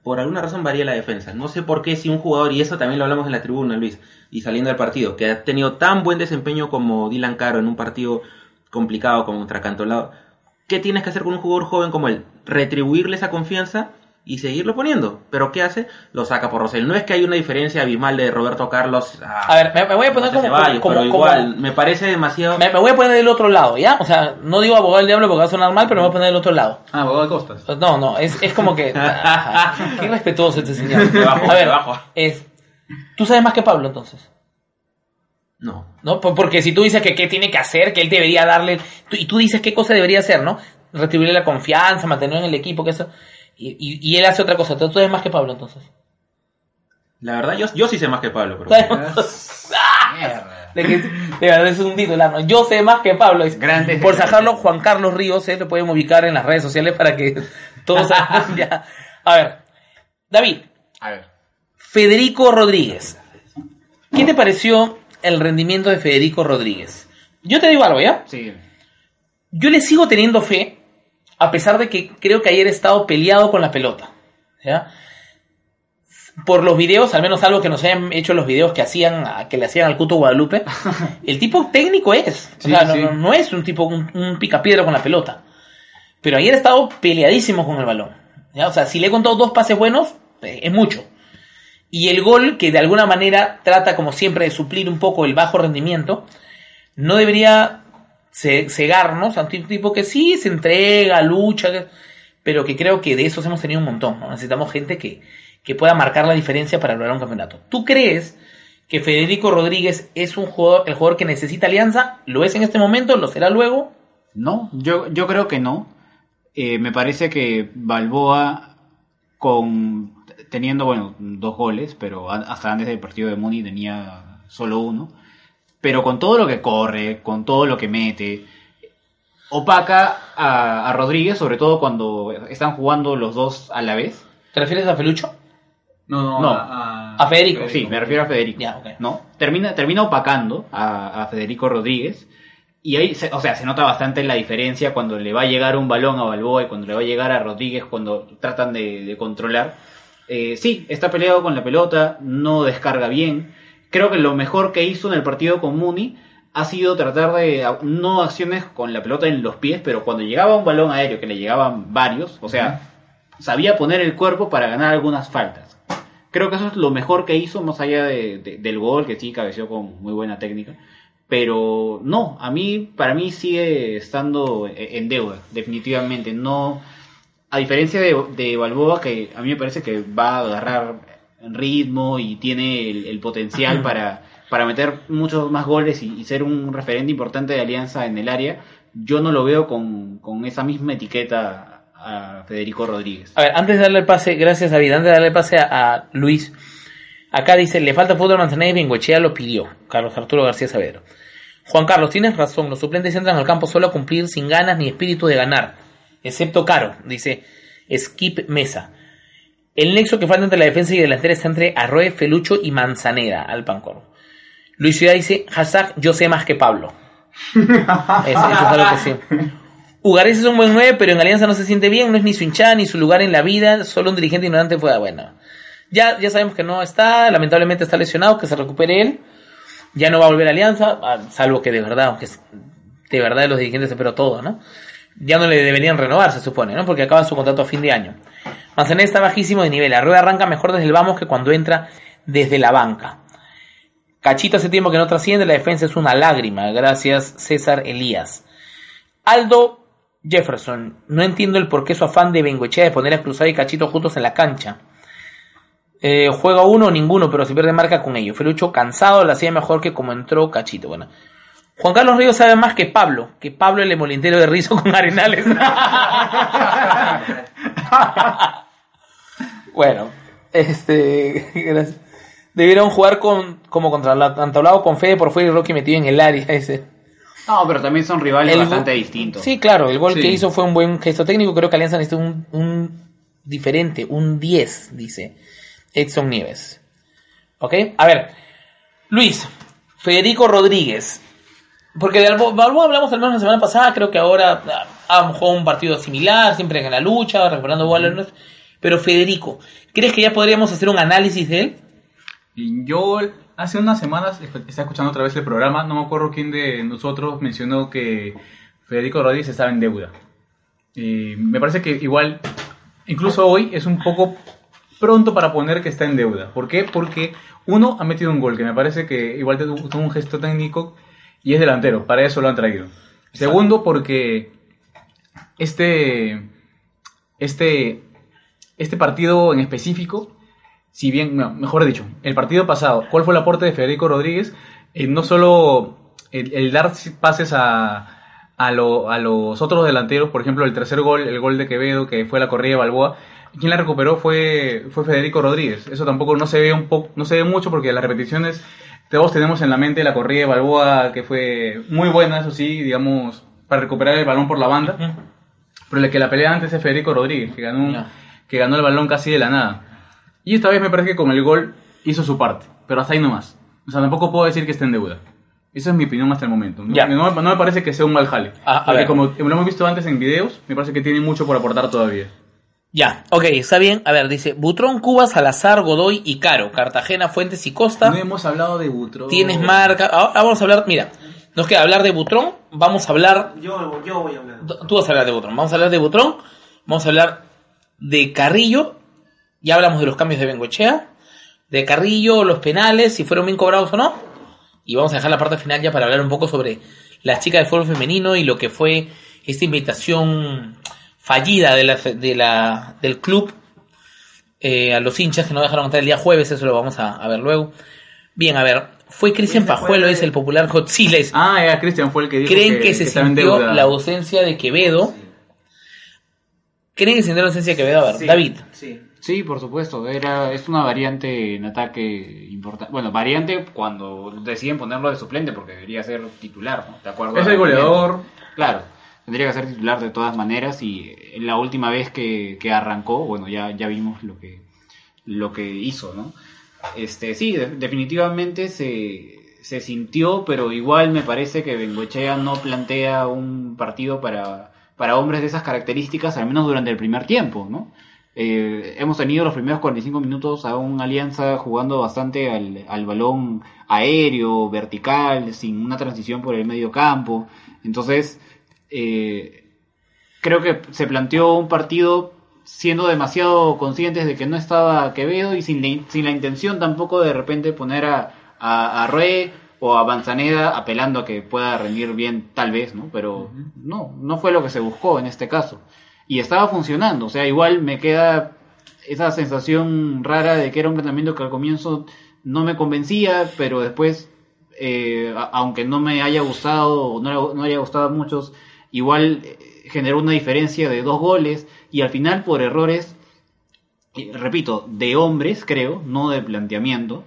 por alguna razón, varía la defensa. No sé por qué si un jugador, y eso también lo hablamos en la tribuna, Luis, y saliendo del partido, que ha tenido tan buen desempeño como Dylan Caro en un partido complicado contra Cantolao, ¿qué tienes que hacer con un jugador joven como él? Retribuirle esa confianza y seguirlo poniendo. ¿Pero qué hace? Lo saca por Rosell. No es que hay una diferencia abismal de Roberto Carlos a, A ver, me, me voy a poner como, Ceballos, como, pero como- igual, me parece demasiado... me, me voy a poner del otro lado, ¿ya? O sea, no digo abogado del diablo porque va a sonar mal, pero me voy a poner del otro lado. Ah, abogado de Costas. No, no, es, es como que... *laughs* Ajá, qué respetuoso este señor. A ver, es... Tú sabes más que Pablo, entonces. No. ¿No? Por- Porque si tú dices que qué tiene que hacer, que él debería darle... y tú dices qué cosa debería hacer, ¿no? Retribuirle la confianza, mantenerlo en el equipo, que eso... Y, y, y él hace otra cosa. Tú tú sabes más que Pablo, entonces. La verdad, yo, yo sí sé más que Pablo. Pero... De, que, de verdad es un titular, ¿no? Yo sé más que Pablo. Es- Grande. Por sacarlo, Juan Carlos Ríos, ¿eh? lo pueden ubicar en las redes sociales para que *laughs* todos *laughs* sepan ya. A ver, David, A ver. Federico Rodríguez. ¿Qué te pareció el rendimiento de Federico Rodríguez? Yo te digo algo, ¿ya? Sí. Yo le sigo teniendo fe, a pesar de que creo que ayer he estado peleado con la pelota. ¿ya? por los videos, al menos algo que nos hayan hecho los videos que hacían, que le hacían al Cuto Guadalupe, *laughs* el tipo técnico es. O sea, no, sí. no- no es un tipo, un, un picapiedra con la pelota. Pero ayer ha estado peleadísimo con el balón. ¿ya? O sea, si le he contado dos pases buenos, eh, es mucho. Y el gol, que de alguna manera trata, como siempre, de suplir un poco el bajo rendimiento, no debería cegarnos a un tipo que sí se entrega, lucha, pero que creo que de esos hemos tenido un montón. Necesitamos gente que, que pueda marcar la diferencia para lograr un campeonato. ¿Tú crees que Federico Rodríguez es un jugador, el jugador que necesita alianza? ¿Lo es en este momento? ¿Lo será luego? No, yo, yo creo que no. Eh, me parece que Balboa, con teniendo, bueno, dos goles, pero hasta antes del partido de Muni tenía solo uno. Pero con todo lo que corre, con todo lo que mete, opaca a, a Rodríguez, sobre todo cuando están jugando los dos a la vez. ¿Te refieres a Felucho? No, no, No. a, A Federico. Sí, me refiero a Federico. ¿no? Termina, termina opacando a, a Federico Rodríguez. Y ahí, se- o sea, se nota bastante la diferencia cuando le va a llegar un balón a Balboa y cuando le va a llegar a Rodríguez cuando tratan de, de controlar. Eh, sí, está peleado con la pelota, no descarga bien. Creo que lo mejor que hizo en el partido con Muni ha sido tratar de, no acciones con la pelota en los pies, pero cuando llegaba un balón aéreo, que le llegaban varios, o sea, sabía poner el cuerpo para ganar algunas faltas. Creo que eso es lo mejor que hizo, más allá de- de- del gol, que sí cabeció con muy buena técnica. Pero no, a mí, para mí sigue estando e- en deuda, definitivamente. No, a diferencia de, de Balboa, que a mí me parece que va a agarrar ritmo y tiene el, potencial para, para meter muchos más goles y, ser un referente importante de Alianza en el área, yo no lo veo con, con esa misma etiqueta a Federico Rodríguez. A ver, antes de darle el pase, gracias David, antes de darle el pase a, a Luis, acá dice, le falta fútbol a Manzaneda y Bengochea lo pidió, Carlos Arturo García Saavedra. Juan Carlos, tienes razón, los suplentes entran al campo solo a cumplir sin ganas ni espíritu de ganar, excepto Caro, dice Skip Mesa. El nexo que falta entre la defensa y delantera está entre Arroe, Felucho y Manzaneda, al Pancor. Luis Ciudad dice, hashtag yo sé más que Pablo. *laughs* Eso, eso es algo que sí. Ugares es un buen 9, pero en Alianza no se siente bien, no es ni su hinchada ni su lugar en la vida, solo un dirigente ignorante fue bueno. Ya, ya sabemos que no está, lamentablemente está lesionado, que se recupere él. Ya no va a volver a Alianza, ah, salvo que de verdad, aunque de verdad los dirigentes espero todo, ¿no? Ya no le deberían renovar, se supone, ¿no? Porque acaba su contrato a fin de año. Manzanera está bajísimo de nivel, Arrueda arranca mejor desde el vamos que cuando entra desde la banca. Cachito hace tiempo que no trasciende, la defensa es una lágrima, gracias César Elías. Aldo Jefferson, no entiendo el por qué su afán de Bengoechea de poner a Cruzado y Cachito juntos en la cancha. Eh, juega uno o ninguno, pero si pierde marca con ellos. Felucho cansado, la hacía mejor que como entró Cachito. Bueno, Juan Carlos Ríos sabe más que Pablo, que Pablo el emolintero de Rizo con Arenales. *laughs* *laughs* bueno, este, *laughs* gracias. Debieron jugar con, como contra la Antablado con Fede por fuera y Rocky metido en el área *laughs* ese. No, pero también son rivales El bastante distintos. Sí, claro, el gol Sí. que hizo fue un buen gesto técnico. Creo que Alianza necesita un, un diferente, un 10, dice Edson Nieves. ¿Ok? A ver, Luis, Federico Rodríguez. Porque de Balbo- Balboa hablamos al menos la semana pasada, creo que ahora ah, ha jugado un partido similar, siempre en la lucha, recuperando balones. Pero Federico, ¿crees que ya podríamos hacer un análisis de él? Yo hace unas semanas estaba escuchando otra vez el programa, no me acuerdo quién de nosotros mencionó que Federico Rodríguez estaba en deuda. Me parece que igual, incluso hoy es un poco pronto para poner que está en deuda. ¿Por qué? Porque uno ha metido un gol, que me parece que igual tuvo un gesto técnico y es delantero, para eso lo han traído. Segundo, porque este, este, este partido en específico si bien, no, mejor dicho, el partido pasado, ¿cuál fue el aporte de Federico Rodríguez? Eh, no solo el, el dar pases a, a, lo- a los otros delanteros, por ejemplo, el tercer gol, el gol de Quevedo, que fue la corrida de Balboa, quien la recuperó fue, fue Federico Rodríguez. Eso tampoco no se ve un poco, no se ve mucho porque las repeticiones, todos tenemos en la mente la corrida de Balboa, que fue muy buena, eso sí, digamos, para recuperar el balón por la banda. Pero el que la pelea antes es Federico Rodríguez, que ganó, Ya. Que ganó el balón casi de la nada. Y esta vez me parece que con el gol hizo su parte, pero hasta ahí nomás. O sea, tampoco puedo decir que esté en deuda. Esa es mi opinión hasta el momento. No, Ya. no, no me parece que sea un mal jale. Ah, a porque ver. como lo hemos visto antes en videos, me parece que tiene mucho por aportar todavía. Ya, ok, está bien. A ver, dice Butrón, Cuba, Salazar, Godoy y Caro. Cartagena, Fuentes y Costa. No hemos hablado de Butro. Tienes marca. Ahora vamos a hablar, mira, nos queda hablar de Butrón. Vamos a hablar. Yo, yo voy a hablar. Tú vas a hablar de Butrón. Vamos a hablar de Butrón. Vamos a hablar de Carrillo. Ya hablamos de los cambios de Bengochea. De Carrillo, los penales, si fueron bien cobrados o no. Y vamos a dejar la parte final ya para hablar un poco sobre las chicas de fútbol femenino y lo que fue esta invitación fallida de la, de la, del club eh, a los hinchas que no dejaron entrar el día jueves. Eso lo vamos a, a ver luego. Bien, a ver. Fue Cristian Pajuelo, es el popular Hot Siles. Ah, ya, Cristian fue el que dijo ¿Creen que, se estaba sintió la ausencia de Quevedo? ¿Creen que se sintió la ausencia de Quevedo? A ver, Sí, David. Sí. Sí, por supuesto. Era, es una variante en ataque importante. Bueno, variante cuando deciden ponerlo de suplente porque debería ser titular, ¿no? ¿De acuerdo? Es el goleador. Claro, tendría que ser titular de todas maneras y la última vez que, que arrancó, bueno, ya, ya vimos lo que, lo que hizo, ¿no? Este, sí, de- definitivamente se, se sintió, pero igual me parece que Bengochea no plantea un partido para, para hombres de esas características, al menos durante el primer tiempo, ¿no? Eh, hemos tenido los primeros 45 minutos a un Alianza jugando bastante al, al balón aéreo, vertical, sin una transición por el medio campo. Entonces, eh, creo que se planteó un partido siendo demasiado conscientes de que no estaba Quevedo y sin la, sin la intención tampoco de repente poner a, a, a o a Manzaneda apelando a que pueda rendir bien tal vez, ¿no? Pero no, no fue lo que se buscó en este caso. Y estaba funcionando, o sea, igual me queda esa sensación rara de que era un planteamiento que al comienzo no me convencía, pero después, eh, aunque no me haya gustado o no, no haya gustado a muchos, igual eh, generó una diferencia de dos goles y al final por errores, repito, de hombres creo, no de planteamiento,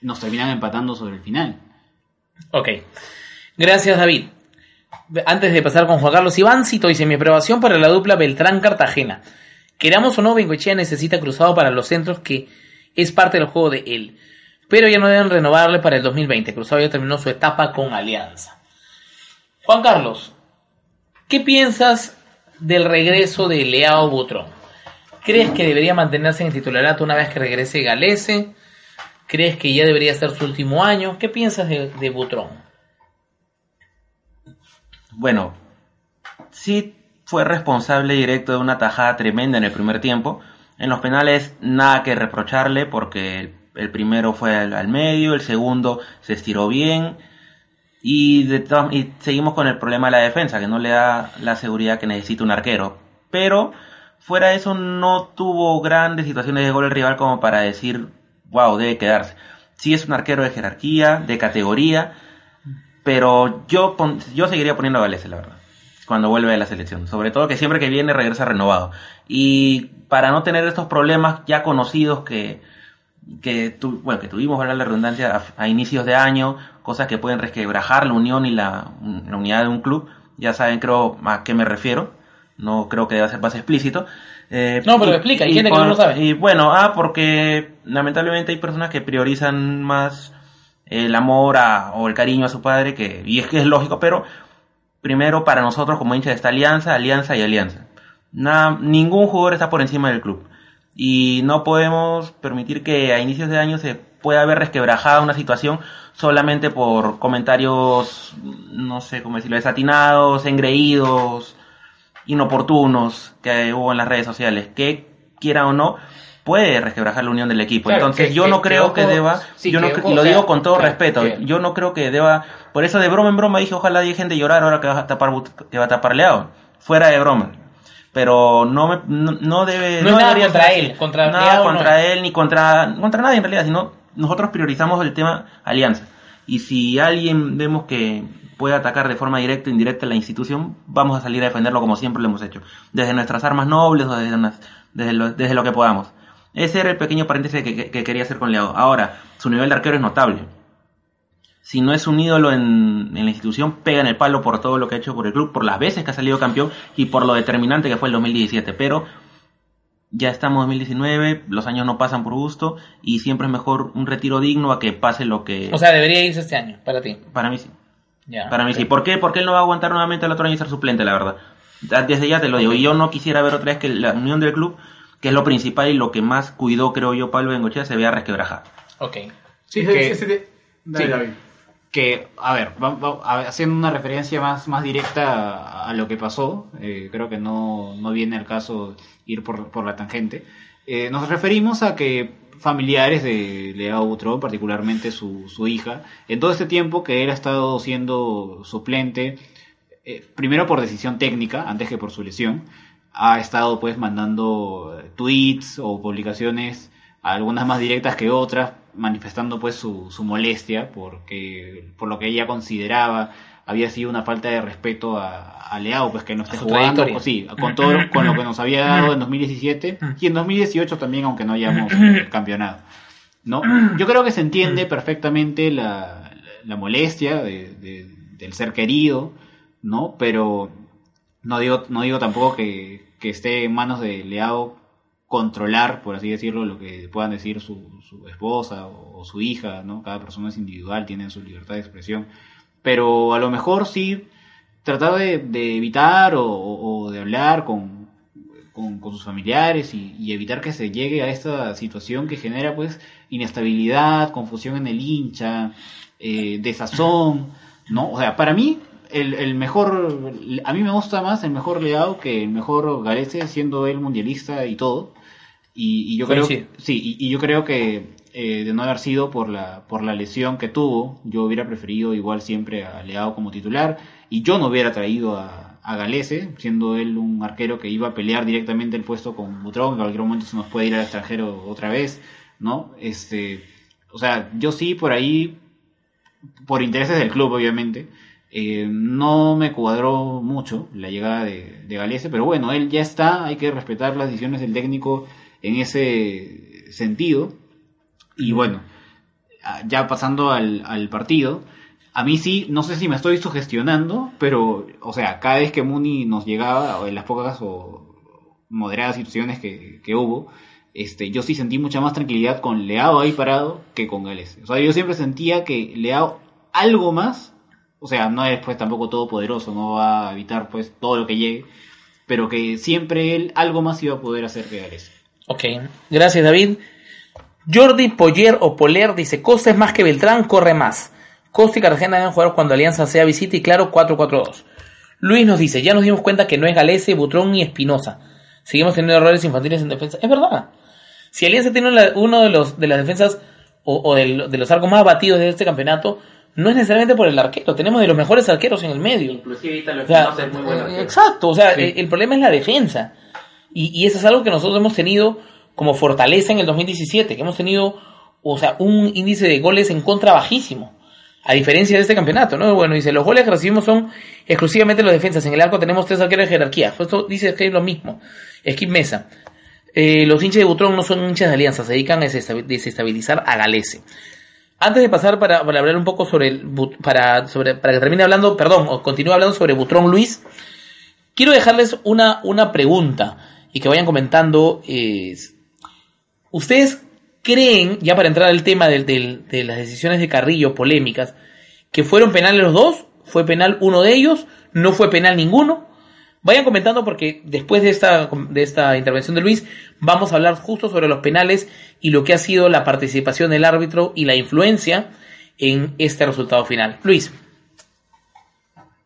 nos terminan empatando sobre el final. Ok. Gracias, David. Antes de pasar con Juan Carlos Iváncito, dice mi aprobación para la dupla Beltrán-Cartagena. Queramos o no, Bengochea necesita cruzado para los centros, que es parte del juego de él. Pero ya no deben renovarle para el 2020. Cruzado ya terminó su etapa con Alianza. Juan Carlos, ¿qué piensas del regreso de Leao Butrón? ¿Crees que debería mantenerse en el titularato una vez que regrese Galese? ¿Crees que ya debería ser su último año? ¿Qué piensas de, de Butrón? Bueno, sí fue responsable directo de una tajada tremenda en el primer tiempo. En los penales nada que reprocharle porque el, primero fue al, medio, el segundo se estiró bien y, de y seguimos con el problema de la defensa que no le da la seguridad que necesita un arquero. Pero fuera de eso no tuvo grandes situaciones de gol el rival como para decir, wow, debe quedarse. Sí es un arquero de jerarquía, de categoría, pero yo, pon- yo seguiría poniendo a Galese, la verdad. Cuando vuelve a la selección. Sobre todo que siempre que viene regresa renovado. Y para no tener estos problemas ya conocidos que, que, tu- bueno, que tuvimos, valga la redundancia, a, a inicios de año, cosas que pueden resquebrajar la unión y la, la unidad de un club. Ya saben, creo, a qué me refiero. No creo que deba ser más explícito. Eh, No, pero y- explica, hay y gente que no lo sabe. Y bueno, ah, porque lamentablemente hay personas que priorizan más el amor a- o el cariño a su padre, que, y es que es lógico, pero primero para nosotros como hinchas está Alianza, Alianza y Alianza. Nada, ningún jugador está por encima del club. Y no podemos permitir que a inicios de año se pueda ver resquebrajada una situación solamente por comentarios, no sé cómo decirlo, desatinados, engreídos, inoportunos que hubo en las redes sociales. Que quiera o no, puede resquebrajar la unión del equipo. Claro, Entonces que- yo que- no creo que deba, sí, yo no, y lo digo con todo claro, respeto, yo no creo que deba, por eso de broma en broma dije ojalá dejen de llorar ahora que va a tapar que va a tapar Leao, fuera de broma. Pero no me, no, no debe No es nada contra ser él, contra nada Leao no contra él ni contra contra nadie en realidad, sino nosotros priorizamos el tema alianza. Y si alguien vemos que puede atacar de forma directa o indirecta la institución, vamos a salir a defenderlo como siempre lo hemos hecho, desde nuestras armas nobles o desde, desde, lo, desde lo que podamos. Ese era el pequeño paréntesis que, que- que quería hacer con Leao. Ahora, su nivel de arquero es notable. Si no es un ídolo en, en la institución, pega en el palo por todo lo que ha hecho por el club, por las veces que ha salido campeón y por lo determinante que fue el 2017. Pero ya estamos en 2019, los años no pasan por gusto y siempre es mejor un retiro digno a que pase lo que... O sea, debería irse este año, para ti. para mí sí. Ya. Para mí sí. ¿Por qué? Porque él no va a aguantar nuevamente el otro año y ser suplente, la verdad. Desde ya te lo digo. Y yo no quisiera ver otra vez que la unión del club que es lo principal y lo que más cuidó, creo yo, Pablo Bengochea, se vea resquebrajar. Ok. Sí, que- ese- dale, sí. David. que, a ver, va- va- a- haciendo una referencia más, más directa a, a lo que pasó, eh, creo que no, no viene al caso ir por, por la tangente, eh, nos referimos a que familiares de Leao Butrón, particularmente su, su hija, en todo este tiempo que él ha estado siendo suplente, eh, primero por decisión técnica, antes que por su lesión, ha estado pues mandando eh, tweets o publicaciones, algunas más directas que otras, manifestando pues su, su molestia porque por lo que ella consideraba había sido una falta de respeto a, a Leao, pues que no esté jugando, pues, sí, con todo con lo que nos había dado en *laughs* 2017 y en 2018 también, aunque no hayamos *laughs* eh, campeonado. ¿no? Yo creo que se entiende perfectamente la, la molestia de- de- del ser querido, ¿no? Pero no digo, no digo tampoco que, que esté en manos de Leao controlar, por así decirlo, lo que puedan decir su, su esposa o, su hija, ¿no? Cada persona es individual, tiene su libertad de expresión. Pero a lo mejor sí tratar de, evitar o, de hablar con, con, sus familiares y, y evitar que se llegue a esta situación que genera pues inestabilidad, confusión en el hincha, eh, desazón, ¿no? O sea, para mí el, el mejor, a mí me gusta más el mejor Leao que el mejor Galese, siendo él mundialista y todo. Y, y yo creo, sí, y, y yo creo que eh, de no haber sido por la, por la lesión que tuvo, yo hubiera preferido igual siempre a Leao como titular y yo no hubiera traído a, a Galese, siendo él un arquero que iba a pelear directamente el puesto con Butrón, que en cualquier momento se nos puede ir al extranjero otra vez, ¿no? Este, o sea, yo sí por ahí, por intereses del club obviamente, eh, no me cuadró mucho la llegada de, de Galese, pero bueno, él ya está, hay que respetar las decisiones del técnico en ese sentido. Y bueno, ah, ya pasando al, partido, a mí sí, no sé si me estoy sugestionando, pero, o sea, cada vez que Muni nos llegaba, o en las pocas o moderadas situaciones que, que hubo, este, yo sí sentí mucha más tranquilidad con Leao ahí parado que con Gales. O sea, yo siempre sentía que Leao algo más, o sea, no es pues tampoco todopoderoso, no va a evitar pues todo lo que llegue, pero que siempre él algo más iba a poder hacer que Gales. Ok, gracias David. Jordi Poller o Poler dice, Costa es más que Beltrán, corre más. Costa y Cartagena deben jugar cuando Alianza sea visita y claro 4-4-2. Luis nos dice, ya nos dimos cuenta que no es Galese, Butrón ni Espinosa. Seguimos teniendo errores infantiles en defensa. Es verdad. Si Alianza tiene uno de los de las defensas o, del- de, los arcos más batidos de este campeonato, no es necesariamente por el arquero. Tenemos de los mejores arqueros en el medio. Inclusive Ítalo O sea, Espinosa es muy bueno. exacto, o sea, el problema es la defensa. Y, y eso es algo que nosotros hemos tenido como fortaleza en el 2017, que hemos tenido, o sea, un índice de goles en contra bajísimo. A diferencia de este campeonato, ¿no? Bueno, dice, los goles que recibimos son exclusivamente los defensas. En el arco tenemos tres arqueros de jerarquía. Esto dice que es lo mismo. Skip Mesa. Eh, los hinchas de Butrón no son hinchas de Alianza, se dedican a desestabi- desestabilizar a Galese. Antes de pasar para, hablar un poco sobre el para sobre para que termine hablando, perdón, o continúe hablando sobre Butrón Luis, quiero dejarles una, una pregunta y que vayan comentando. es, ¿Ustedes creen, ya para entrar al tema del- del- de las decisiones de Carrillo, polémicas, que fueron penales los dos? ¿Fue penal uno de ellos? ¿No fue penal ninguno? Vayan comentando porque después de esta, de esta intervención de Luis vamos a hablar justo sobre los penales y lo que ha sido la participación del árbitro y la influencia en este resultado final. Luis.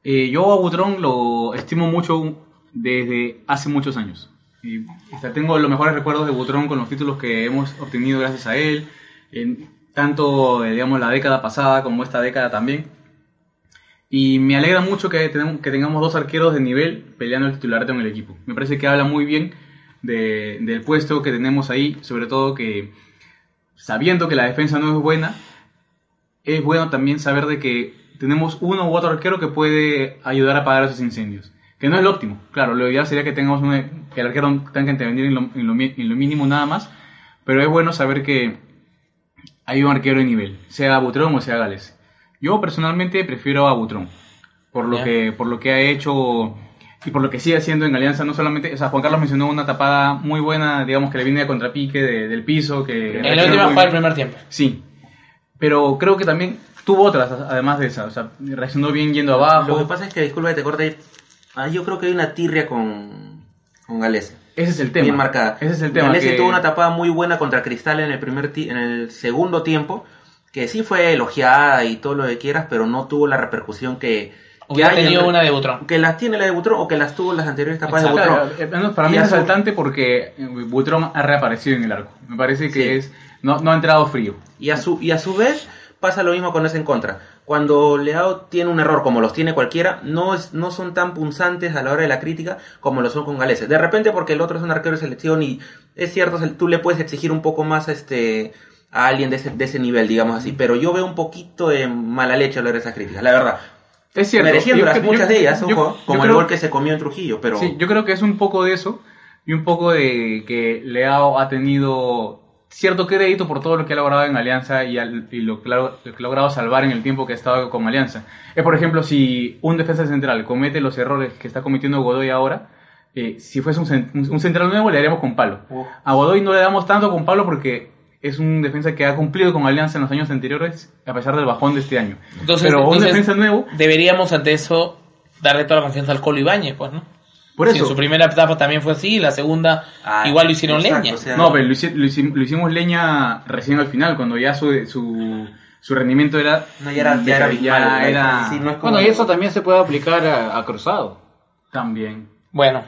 Eh, yo a Butrón lo estimo mucho desde hace muchos años. Y, tengo los mejores recuerdos de Butrón con los títulos que hemos obtenido gracias a él, en tanto eh, digamos la década pasada como esta década también. Y me alegra mucho que, tenemos, que tengamos dos arqueros de nivel peleando el titularato en el equipo. Me parece que habla muy bien de- del puesto que tenemos ahí, sobre todo que sabiendo que la defensa no es buena, es bueno también saber de que tenemos uno u otro arquero que puede ayudar a apagar esos incendios. Que no es lo óptimo. Claro, lo ideal sería que tengamos que el arquero tenga que intervenir en lo, en lo en lo mínimo nada más. Pero es bueno saber que hay un arquero de nivel, sea Butrón o sea Gales. Yo personalmente prefiero a Butrón. Por lo, que, por lo que ha hecho y por lo que sigue haciendo en Alianza, no solamente, o sea, Juan Carlos mencionó una tapada muy buena, digamos que le viene a contrapique de- del piso, que... En la última jugada del primer tiempo. Sí, pero creo que también tuvo otras, además de esa. O sea, reaccionó bien yendo abajo. Lo que pasa es que, disculpa que te corte, ah, yo creo que hay una tirria con, con Galese. Ese es el tema. bien marcada. Ese es el tema. Galese que- tuvo una tapada muy buena contra Cristal en el primer ti- en el segundo tiempo, que sí fue elogiada y todo lo que quieras, pero no tuvo la repercusión que, que Hubiera en- tenido una de Butrón. que las tiene la de Butrón o que las tuvo las anteriores tapadas de Butrón. eh, para mí es a su- resaltante porque eh, Butrón ha reaparecido en el arco. Me parece que Sí. es no, no ha entrado frío. Y a su, y a su vez pasa lo mismo con ese en contra. Cuando Leao tiene un error, como los tiene cualquiera, no, es, no son tan punzantes a la hora de la crítica como lo son con Galese. De repente porque el otro es un arquero de selección y es cierto, tú le puedes exigir un poco más a, este, a alguien de ese, de ese nivel, digamos así. Pero yo veo un poquito de mala leche hora de esas críticas, la verdad. Es cierto. Mereciéndolas yo- yo- muchas de ellas, yo- ojo, yo como el gol que se comió en Trujillo, pero... Sí, yo creo que es un poco de eso y un poco de que Leao ha tenido cierto crédito por todo lo que ha logrado en Alianza y, al- y lo, ha- lo que ha logrado salvar en el tiempo que ha estado con Alianza. Es, por ejemplo, si un defensa central comete los errores que está cometiendo Godoy ahora, eh, si fuese un, cen- un central nuevo le daríamos con palo. A Godoy no le damos tanto con palo porque es un defensa que ha cumplido con Alianza en los años anteriores a pesar del bajón de este año. Entonces, Pero un defensa nuevo, Deberíamos ante eso darle toda la confianza al Colo Ibáñez, pues, ¿no? por Si eso... en su primera etapa también fue así, y la segunda Ah, igual lo hicieron exacto, leña. o sea, No, pero lo, hici- lo hici- lo hicimos leña recién al final, cuando ya su, su, su rendimiento era... No, ya era, ya era ya era- sí, no es como- Bueno, y eso también se puede aplicar a, a Cruzado. También. Bueno,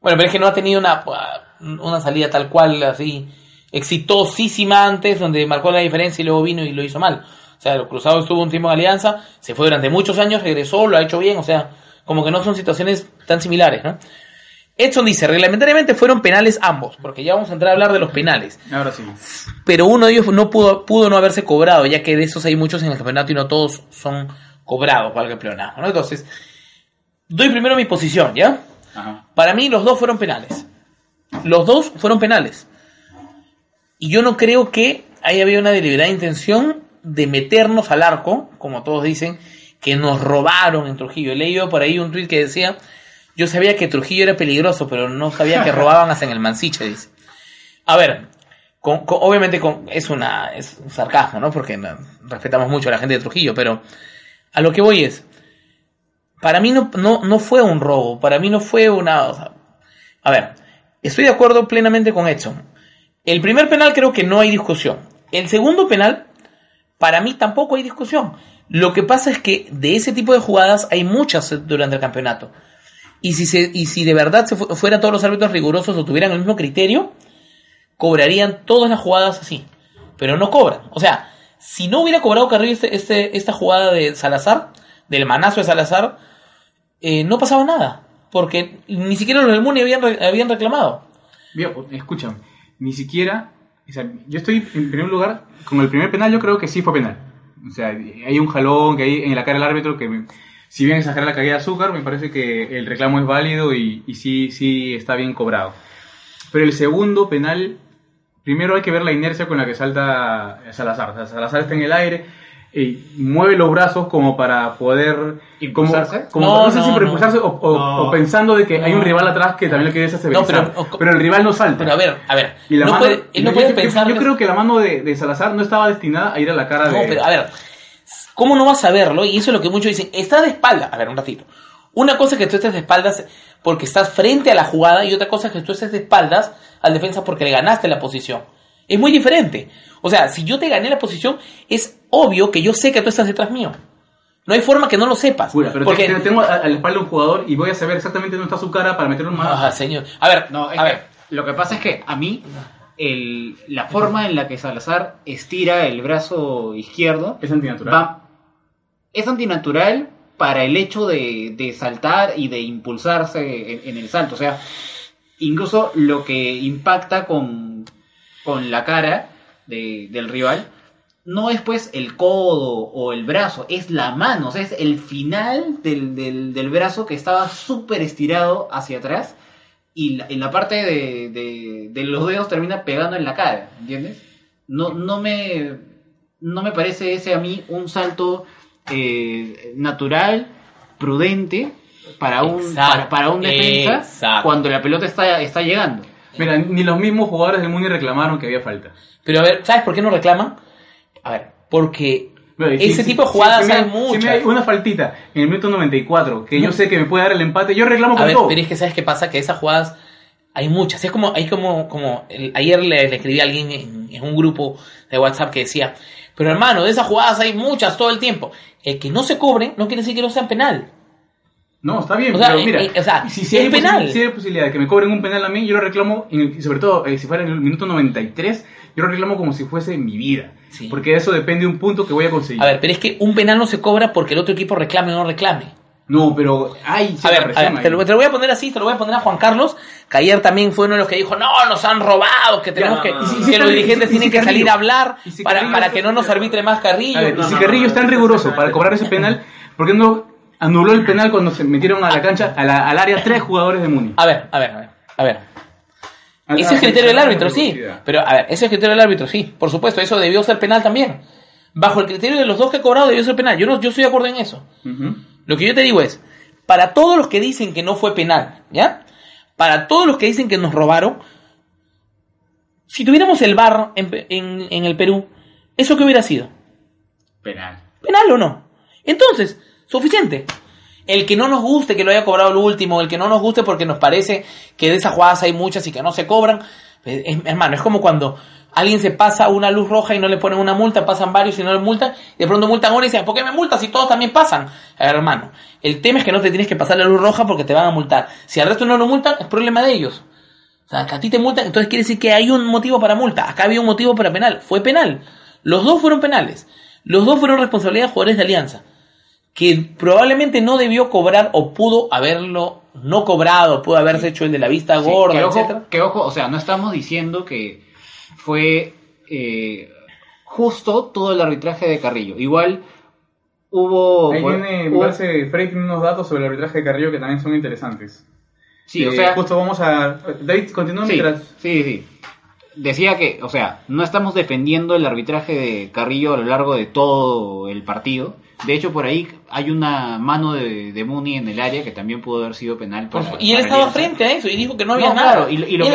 bueno, pero es que no ha tenido una, una salida tal cual, así, exitosísima antes, donde marcó la diferencia y luego vino y lo hizo mal. O sea, el Cruzado estuvo un tiempo en Alianza, se fue durante muchos años, regresó, lo ha hecho bien, o sea, como que no son situaciones tan similares, ¿no? Edson dice, reglamentariamente fueron penales ambos, porque ya vamos a entrar a hablar de los penales. Ahora sí. pero uno de ellos no pudo, pudo no haberse cobrado, ya que de esos hay muchos en el campeonato y no todos son cobrados para el campeonato. ¿no? Entonces, doy primero mi posición, ¿ya? Ajá. Para mí los dos fueron penales. Los dos fueron penales. Y yo no creo que haya habido una deliberada intención de meternos al arco, como todos dicen, que nos robaron en Trujillo. He leído por ahí un tweet que decía, yo sabía que Trujillo era peligroso, pero no sabía que robaban hasta en el Mansiche, dice. A ver, con- obviamente con- es, una, es un sarcasmo, ¿no? Porque respetamos mucho a la gente de Trujillo, pero a lo que voy es, para mí no, no, no fue un robo, para mí no fue una... o a ver, estoy de acuerdo plenamente con Edson. El primer penal creo que no hay discusión. El segundo penal, para mí tampoco hay discusión. Lo que pasa es que de ese tipo de jugadas hay muchas durante el campeonato. Y si, se, y si de verdad se fu- fueran todos los árbitros rigurosos o tuvieran el mismo criterio, cobrarían todas las jugadas así. Pero no cobran. O sea, si no hubiera cobrado Carrillo este, este- esta jugada de Salazar, del manazo de Salazar, eh, no pasaba nada. Porque ni siquiera los del Muni habían, habían reclamado. Bien, escúchame, ni siquiera... o sea, yo estoy en primer lugar, con el primer penal yo creo que sí fue penal. O sea, hay un jalón que hay en la cara del árbitro que, si bien exagera la caída de azúcar, me parece que el reclamo es válido y, y sí, sí está bien cobrado. Pero el segundo penal, primero hay que ver la inercia con la que salta Salazar. O sea, Salazar está en el aire y mueve los brazos como para poder... Como, ¿Impulsarse? como- No, no, sé si no, para no. impulsarse o, o- No. o pensando de que hay un No. rival atrás que también le quiere desestabilizar. No, pero- pero, el rival no salta. Pero a ver, a ver. Y la no mano- puede, él no yo- puede yo- yo- pensar. Yo, que- creo que la mano de, de Salazar no estaba destinada a ir a la cara No, de. pero a ver, ¿cómo no vas a verlo? Y eso es lo que muchos dicen, está de espalda. A ver, un ratito. Una cosa es que tú estés de espaldas porque estás frente a la jugada y otra cosa es que tú estés de espaldas al defensa porque le ganaste la posición. Es muy diferente. O sea, si yo te gané la posición, es obvio que yo sé que tú estás detrás mío. No hay forma que no lo sepas. Jura, pero porque... te- te- tengo a, a la espalda un jugador y voy a saber exactamente dónde está su cara para meterle un mano. Ah, señor. A ver, No, es a ver. lo que pasa es que a mí el, la forma en la que Salazar estira el brazo izquierdo Es antinatural. va, es antinatural para el hecho de, de saltar y de impulsarse en, en el salto. O sea, incluso lo que impacta con, con la cara de- del rival no es pues el codo o el brazo, es la mano, o sea, es el final del, del- del brazo que estaba súper estirado hacia atrás y la, en la parte de, de- de los dedos termina pegando en la cara, ¿entiendes? No, no, me, no me parece ese a mí un salto eh, natural, prudente para un, Exacto, para, para un defensa exacto. cuando la pelota está, está llegando. Mira, ni los mismos jugadores del Muni reclamaron que había falta. Pero a ver, ¿sabes por qué no reclaman? A ver, porque Pero, ese tipo de jugadas me- hay Si me muchas. hay una faltita en el minuto 94 que yo sé que me puede dar el empate, yo reclamo A con ver, todo. pero es que ¿sabes qué pasa? Que esas jugadas Hay muchas. Es como, hay como, como el- ayer le, le escribí a alguien en, en un grupo de WhatsApp que decía, pero hermano, de esas jugadas hay muchas todo el tiempo. El que no se cobren no quiere decir que no sean penal. No, está bien, O sea, pero eh, mira, eh, o sea, si, es si hay penal. si hay posibilidad de que me cobren un penal a mí, yo lo reclamo, y y sobre todo eh, si fuera en el minuto 93, yo lo reclamo como si fuese mi vida. Sí. Porque de eso depende un punto que voy a conseguir. A ver, pero es que un penal no se cobra porque el otro equipo reclame o no reclame. No, pero hay A ver, a ver, te, lo, te lo voy a poner así, te lo voy a poner a Juan Carlos, que ayer también fue uno de los que dijo, no, nos han robado, que tenemos que, que. Y si- los y dirigentes y si tienen que Carrillo- salir a hablar y para, Carrillo para que no nos arbitre más Carrillo. A ver, y No, si no, Carrillo no, es tan no, riguroso no, para cobrar ese penal, ¿por qué no anuló el penal cuando se metieron a la cancha, a la- al área, tres jugadores de Muni? A ver, a ver, a ver, a ver. Al- Ese es criterio del árbitro, sí. Pero, a ver, ese es criterio del árbitro, sí. Por supuesto, eso debió ser penal también. Bajo el criterio de los dos que he cobrado debió ser penal. Yo no, yo estoy de acuerdo en eso. Lo que yo te digo es, para todos los que dicen que no fue penal, ¿ya? Para todos los que dicen que nos robaron, si tuviéramos el VAR en, en- en el Perú, ¿eso qué hubiera sido? Penal. ¿Penal o no? Entonces, suficiente. El que no nos guste que lo haya cobrado el último, el que no nos guste porque nos parece que de esas jugadas hay muchas y que no se cobran, eh, es- hermano, es como cuando alguien se pasa una luz roja y no le ponen una multa, pasan varios y no le multan, de pronto multan uno y dicen, ¿por qué me multas si todos también pasan? A ver, hermano, el tema es que no te tienes que pasar la luz roja porque te van a multar. Si al resto no lo multan, es problema de ellos. O sea, que a ti te multan, entonces quiere decir que hay un motivo para multa. Acá había un motivo para penal. Fue penal. Los dos fueron penales. Los dos fueron responsabilidad de jugadores de Alianza. Que probablemente no debió cobrar o pudo haberlo no cobrado, pudo haberse hecho el de la vista Sí, gorda, que, ojo, etcétera. que ojo, o sea, no estamos diciendo que fue eh, justo todo el arbitraje de Carrillo. Igual hubo... Ahí me hubo- parece, Frey tiene unos datos sobre el arbitraje de Carrillo que también son interesantes. sí, o Eh, sea, justo vamos a... David, continúa Sí, mientras... sí, sí. Decía que, o sea, no estamos defendiendo el arbitraje de Carrillo a lo largo de todo el partido. De hecho, por ahí hay una mano de, de Muni en el área que también pudo haber sido penal. Para- y él para estaba frente a eso y dijo que no había No, nada. claro, y, lo- y lo, que-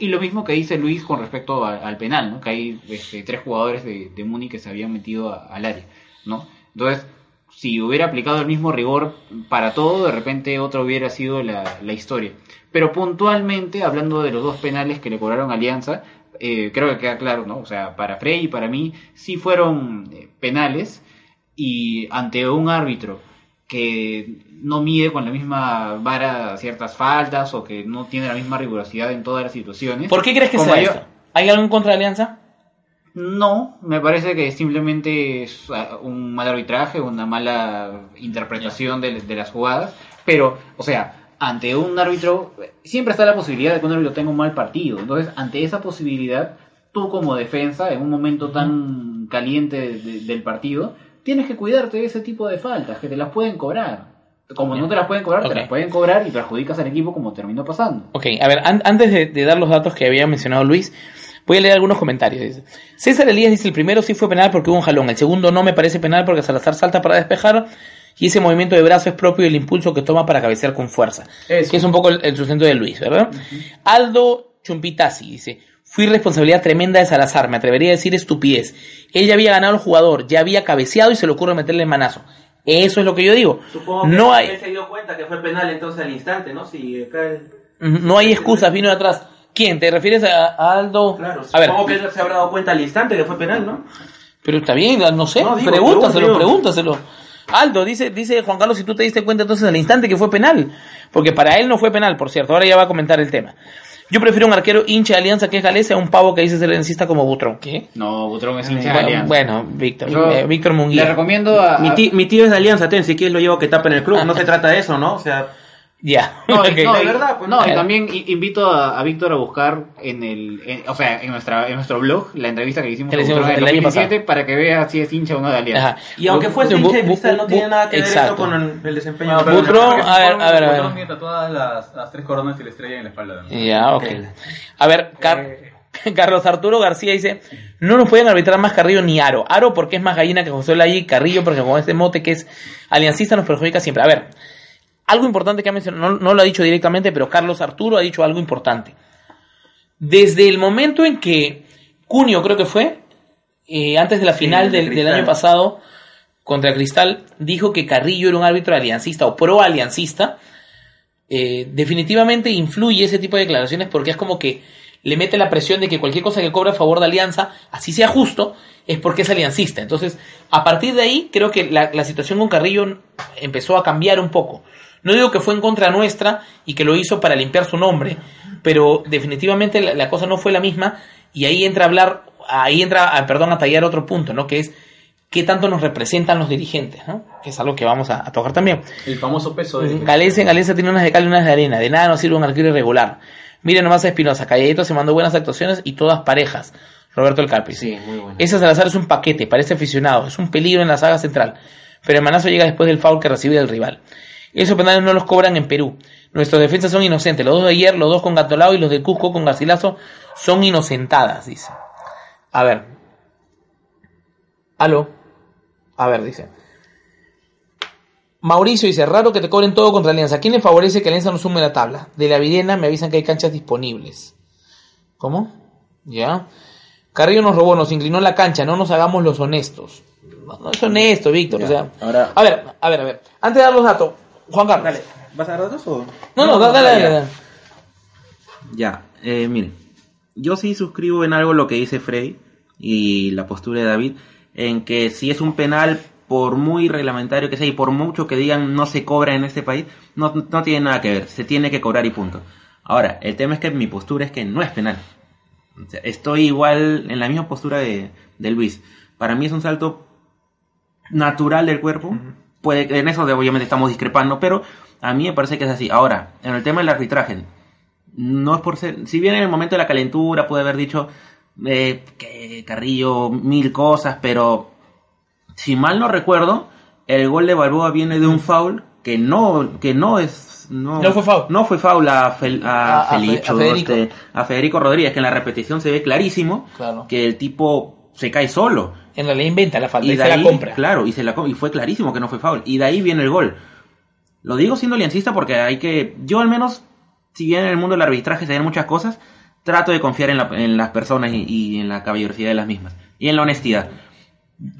y- mismo que dice Luis con respecto a- al penal, ¿no? Que hay este, tres jugadores de, de Muni que se habían metido a- al área, ¿no? Entonces, si hubiera aplicado el mismo rigor para todo, de repente otra hubiera sido la, la historia. Pero puntualmente, hablando de los dos penales que le cobraron Alianza, eh, creo que queda claro, ¿no? O sea, para Frey y para mí sí fueron eh, penales y ante un árbitro que no mide con la misma vara ciertas faltas o que no tiene la misma rigurosidad en todas las situaciones. ¿Por qué crees que sea mayor- esto? ¿Hay algo en contra de Alianza? No, me parece que simplemente es ah, un mal arbitraje, una mala interpretación de, de las jugadas, pero, o sea, ante un árbitro, siempre está la posibilidad de que un árbitro tenga un mal partido, entonces, ante esa posibilidad, tú como defensa, en un momento tan caliente de- de- del partido, tienes que cuidarte de ese tipo de faltas, que te las pueden cobrar. Como no te las pueden cobrar, te las pueden cobrar y perjudicas al equipo como terminó pasando. Ok, a ver, an- antes de, de dar los datos que había mencionado Luis, voy a leer algunos comentarios. Dice, César Elías dice, el primero sí fue penal porque hubo un jalón, el segundo no me parece penal porque Salazar salta para despejar y ese movimiento de brazo es propio del impulso que toma para cabecear con fuerza. Eso. Que es un poco el, el sustento de Luis, ¿verdad? Aldo Chumpitasi dice, fui responsabilidad tremenda de Salazar, me atrevería a decir estupidez. Él ya había ganado al jugador, ya había cabeceado y se le ocurre meterle el manazo. Eso es lo que yo digo. Supongo que No él hay, se dio cuenta que fue penal entonces al instante, ¿no? Si acá el- no hay excusas, vino de atrás. ¿Quién? ¿Te refieres a a Aldo? Claro, a ver, supongo que él se habrá dado cuenta al instante que fue penal, ¿no? pero está bien, no sé, No, digo, pregúntaselo, digo. pregúntaselo. Aldo, dice, dice Juan Carlos, si tú te diste cuenta entonces al instante que fue penal, porque para él no fue penal, por cierto, ahora ya va a comentar el tema. Yo prefiero un arquero hincha de Alianza que es Galese a un pavo que dice ser aliancista como Butrón. ¿Qué? No, Butrón es hincha de Bueno, Alianza. bueno, Víctor, Yo eh, Víctor Le Munguía. recomiendo a... Mi, ti- mi tío es de Alianza, ten, si quieres lo llevo que tapa en el club. No se trata de eso, ¿no? O sea, Ya. *laughs* No, y- Ok. no, De verdad, pues, no, y también invito a, a Víctor a buscar en el, en- o sea, en nuestra, en nuestro blog la entrevista que hicimos, a hicimos en el año 2017 para que vea si es hincha o no de Alianza. Ajá. y aunque fuese hincha de cristal, no tiene nada que ver esto con el, el desempeño. No, de pero Butrón, porque a ver, a ver, a ver. Tiene tatuadas las, las tres coronas y la estrella en la espalda. ok. A ver, Car- *laughs* Carlos Arturo García dice, no nos pueden arbitrar más Carrillo ni Aro. Aro porque es más gallina que José Layi, Carrillo porque con este mote que es aliancista nos perjudica siempre. A ver, algo importante que ha mencionado, no, no lo ha dicho directamente, pero Carlos Arturo ha dicho algo importante. Desde el momento en que Cunio creo que fue, eh, antes de la final de del, año pasado contra Cristal, dijo que Carrillo era un árbitro aliancista o pro aliancista, eh, definitivamente influye ese tipo de declaraciones porque es como que le mete la presión de que cualquier cosa que cobre a favor de Alianza, así sea justo, es porque es aliancista. Entonces, a partir de ahí, creo que la, la situación con Carrillo empezó a cambiar un poco. No digo que fue en contra nuestra y que lo hizo para limpiar su nombre, pero definitivamente la, la cosa no fue la misma y ahí entra a hablar, ahí entra, a, perdón, a tallar otro punto, ¿no? Que es qué tanto nos representan los dirigentes, ¿no? Que es algo que vamos a, a tocar también. El famoso peso de... Galencia en Galencia tiene unas de cal y unas de arena. De nada nos sirve un arquero irregular. Miren nomás a Espinosa. Calladito se mandó buenas actuaciones y todas parejas. Roberto El Carpi. Sí, muy bueno. Ese Salazar es un paquete, parece aficionado. Es un peligro en la saga central. Pero el manazo llega después del foul que recibe del rival. Esos penales no los cobran en Perú. Nuestros defensas son inocentes. Los dos de ayer, los dos con Gatolao y los de Cusco con Garcilaso son inocentadas, dice. A ver. Aló. A ver, dice. Mauricio dice, raro que te cobren todo contra Alianza. ¿A quién le favorece que Alianza no sume la tabla? De la Videna me avisan que hay canchas disponibles. ¿Cómo? ¿Ya? Carrillo nos robó, nos inclinó la cancha, no nos hagamos los honestos. No, no es honesto, Víctor. O sea, ahora- a ver, a ver, a ver. Antes de dar los datos, Juan Carlos. Dale, ¿vas a dar datos o...? No, no, dale, dale, ya. dale. Ya, eh, miren, yo sí suscribo en algo lo que dice Frey y la postura de David, en que si es un penal, por muy reglamentario que sea y por mucho que digan no se cobra en este país, no, no tiene nada que ver, se tiene que cobrar y punto. Ahora, el tema es que mi postura es que no es penal. O sea, estoy igual en la misma postura de, de Luis. Para mí es un salto natural del cuerpo. Puede, en eso obviamente estamos discrepando, pero a mí me parece que es así. Ahora, en el tema del arbitraje, no es por ser, si bien en el momento de la calentura puede haber dicho eh, que Carrillo mil cosas, pero si mal no recuerdo, el gol de Balboa viene de un foul que no, que no es no, No fue foul. No fue foul a, Fel- a, Felicho, a Federico. este, a Federico Rodríguez, que en la repetición se ve clarísimo Claro. que el tipo se cae solo. En realidad inventa la falta y, Y de se la ahí, compra. claro, y se la y fue clarísimo que no fue foul. Y de ahí viene el gol. Lo digo siendo aliancista porque hay que, yo al menos, si bien en el mundo del arbitraje se ven muchas cosas, trato de confiar en, la- en las personas y, y en la caballerosidad de las mismas. Y en la honestidad.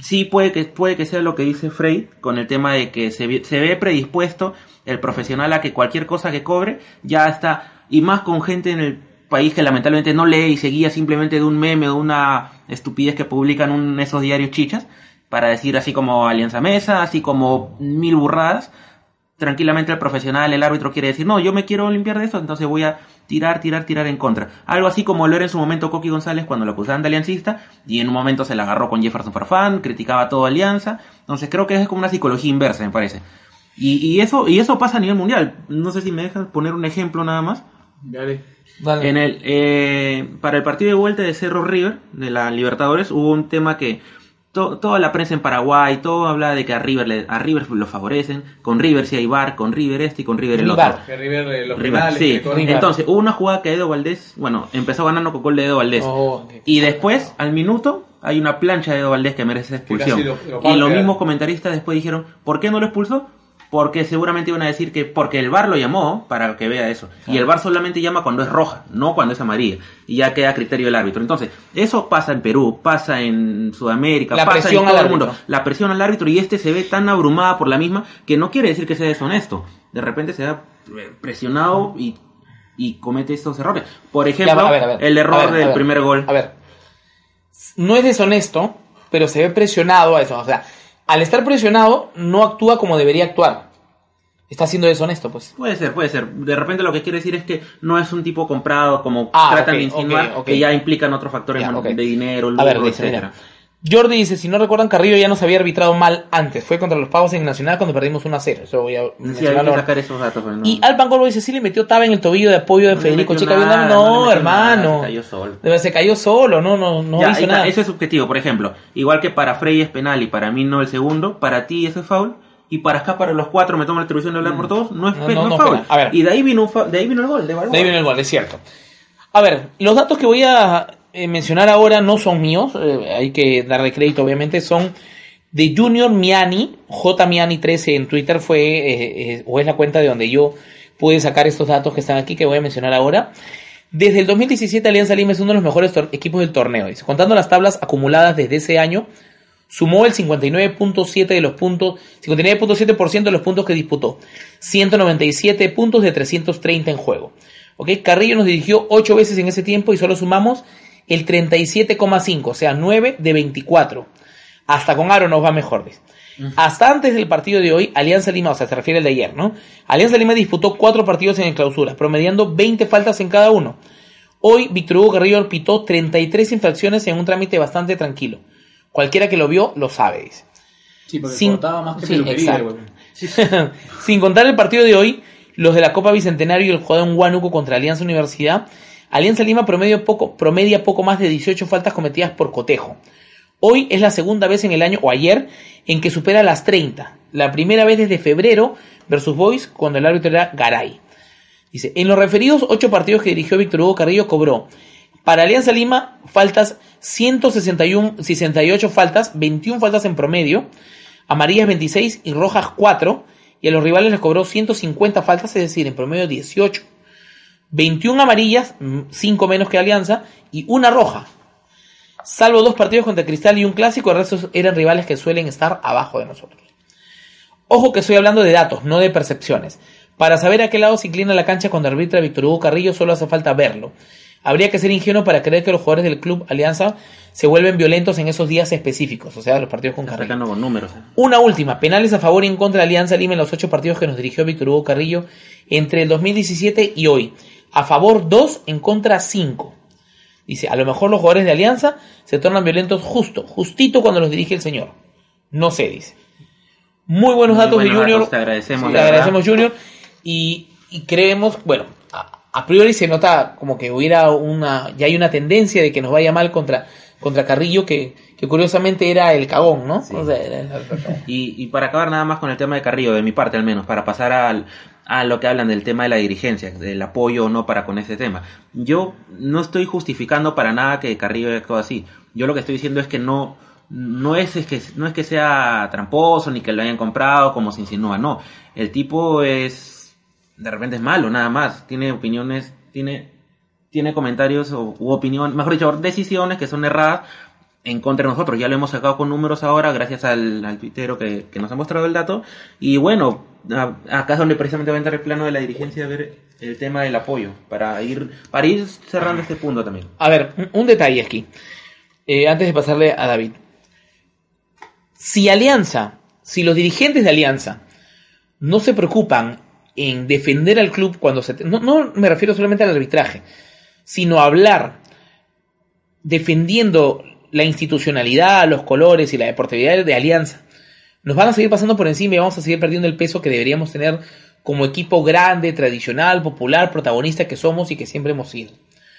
Sí puede que, puede que sea lo que dice Frey con el tema de que se, se ve predispuesto el profesional a que cualquier cosa que cobre ya está, y más con gente en el país que lamentablemente no lee y se guía simplemente de un meme o de una estupidez que publican un, esos diarios chichas, para decir así como Alianza Mesa, así como mil burradas, tranquilamente el profesional, el árbitro quiere decir, no, yo me quiero limpiar de eso, entonces voy a tirar, tirar, tirar en contra. Algo así como lo era en su momento Coqui González cuando lo acusaban de aliancista, y en un momento se la agarró con Jefferson Farfán, criticaba todo Alianza, entonces creo que es como una psicología inversa, me parece. Y, y eso y eso pasa a nivel mundial. No sé si me dejas poner un ejemplo nada más. Dale. Dale. En el, eh, para el partido de vuelta de Cerro River, de la Libertadores, hubo un tema que to- toda la prensa en Paraguay, todo habla de que a River, le- a River lo favorecen, con River si hay bar, con River este y con River el otro. Que River eh, los River, penales, sí. que. Entonces, hubo una jugada que Edo Valdés, bueno, empezó ganando con gol de Edo Valdés. Oh, Y después, al minuto, hay una plancha de Edo Valdés que merece expulsión. lo- lo y los mismos comentaristas después dijeron, ¿por qué no lo expulsó? Porque seguramente iban a decir que porque el VAR lo llamó para que vea eso. Y el VAR solamente llama cuando es roja, no cuando es amarilla. Y ya queda a criterio del árbitro. Entonces, eso pasa en Perú, pasa en Sudamérica, La pasa presión en todo al el mundo. La presión al árbitro y este se ve tan abrumada por la misma que no quiere decir que sea deshonesto. De repente se da presionado y, y comete estos errores. Por ejemplo, Ya, a ver, a ver. el error ver, del primer gol. A ver, no es deshonesto, pero se ve presionado a eso. O sea, al estar presionado, no actúa como debería actuar. Está siendo deshonesto, pues. Puede ser, puede ser. De repente lo que quiere decir es que no es un tipo comprado como Ah, tratan de insinuar, que ya implican otros factores Ya, de dinero, A lucro, ver, dice, etcétera. mira. Jordi dice, si no recuerdan, Carrillo ya nos había arbitrado mal antes. Fue contra los pavos en Nacional cuando perdimos 1 a 0. Eso voy a Sí, hay que sacar esos datos. no- Y Alpan Corvo dice, sí le metió taba en el tobillo de apoyo de no Federico Chica. nada, no, hermano. nada, cayó solo. Se cayó solo, no, no, no Ya, hizo ahí está, nada. Eso es subjetivo, por ejemplo. Igual que para Frey es penal y para mí no el segundo, para ti eso es foul. Y para acá, para los cuatro, me tomo la atribución de hablar por todos, no es, No, es foul. A ver. Y de ahí vino, un de ahí vino el gol de. De ahí viene el gol, es cierto. A ver, los datos que voy a eh, mencionar ahora no son míos, eh, hay que darle crédito obviamente, son de Junior Miani, J Miani 13 en Twitter fue, eh, o es la cuenta de donde yo pude sacar estos datos que están aquí, que voy a mencionar ahora. Desde el 2017 Alianza Lima es uno de los mejores equipos del torneo, dice. Contando las tablas acumuladas desde ese año, sumó el 59.7 de los puntos, 59.7% de los puntos que disputó, 197 puntos de 330 en juego. ¿Ok? Carrillo nos dirigió 8 veces en ese tiempo y solo sumamos el 37,5, o sea, 9 de 24. Hasta con Aro nos va mejor. ¿ves? Hasta antes del partido de hoy, Alianza Lima, o sea, se refiere al de ayer, ¿no? Alianza Lima disputó 4 partidos en el clausura, promediando 20 faltas en cada uno. Hoy, Víctor Hugo Carrillo pitó 33 infracciones en un trámite bastante tranquilo. Cualquiera que lo vio lo sabe, dice. Sí, porque Sin- más que sí. *laughs* Sin contar el partido de hoy, los de la Copa Bicentenario y el juego en Huánuco contra Alianza Universidad, Alianza Lima poco, promedia poco más de 18 faltas cometidas por cotejo. Hoy es la segunda vez en el año, o ayer, en que supera las 30. La primera vez desde febrero versus Boys, cuando el árbitro era Garay. Dice, en los referidos ocho partidos que dirigió Víctor Hugo Carrillo cobró para Alianza Lima faltas 161, 68 faltas, 21 faltas en promedio, amarillas 26 y rojas 4, y a los rivales les cobró 150 faltas, es decir, en promedio 18. 21 amarillas, 5 menos que Alianza, y una roja. Salvo dos partidos contra Cristal y un clásico, el resto eran rivales que suelen estar abajo de nosotros. Ojo que estoy hablando de datos, no de percepciones. Para saber a qué lado se inclina la cancha cuando arbitra Víctor Hugo Carrillo solo hace falta verlo. Habría que ser ingenuo para creer que los jugadores del club Alianza se vuelven violentos en esos días específicos, o sea, los partidos con Carrillo. Con números. ¿eh? Una última, penales a favor y en contra de Alianza Lima en los ocho partidos que nos dirigió Víctor Hugo Carrillo entre el 2017 y hoy. A favor 2, en contra 5. Dice, a lo mejor los jugadores de Alianza se tornan violentos justo, justito cuando los dirige el señor. No sé, dice. Muy buenos Muy datos de Junior. datos, te agradecemos, Sí, verdad. agradecemos Junior. Y, y creemos, bueno, a, a priori se nota como que hubiera una, ya hay una tendencia de que nos vaya mal contra, contra Carrillo, que, que curiosamente era el cagón, ¿no? O sea, era el- Y, y para acabar nada más con el tema de Carrillo, de mi parte al menos, para pasar al, a lo que hablan del tema de la dirigencia, del apoyo o no para con ese tema. Yo no estoy justificando para nada que Carrillo haya actuado así. Yo lo que estoy diciendo es que no, no es, es que no es que sea tramposo ni que lo hayan comprado como se insinúa, no. El tipo es de repente es malo, nada más. Tiene opiniones, tiene tiene comentarios o, u opinión, mejor dicho, decisiones que son erradas en contra de nosotros. Ya lo hemos sacado con números ahora, gracias al, al tuitero que, que nos ha mostrado el dato. Y bueno, acá es donde precisamente va a entrar el plano de la dirigencia a ver el tema del apoyo, para ir, para ir cerrando este punto también. A ver, un detalle aquí. Eh, antes de pasarle a David. Si Alianza, si los dirigentes de Alianza no se preocupan en defender al club cuando se... No, no me refiero solamente al arbitraje, sino hablar defendiendo la institucionalidad, los colores y la deportividad de Alianza. Nos van a seguir pasando por encima y vamos a seguir perdiendo el peso que deberíamos tener como equipo grande, tradicional, popular, protagonista que somos y que siempre hemos sido.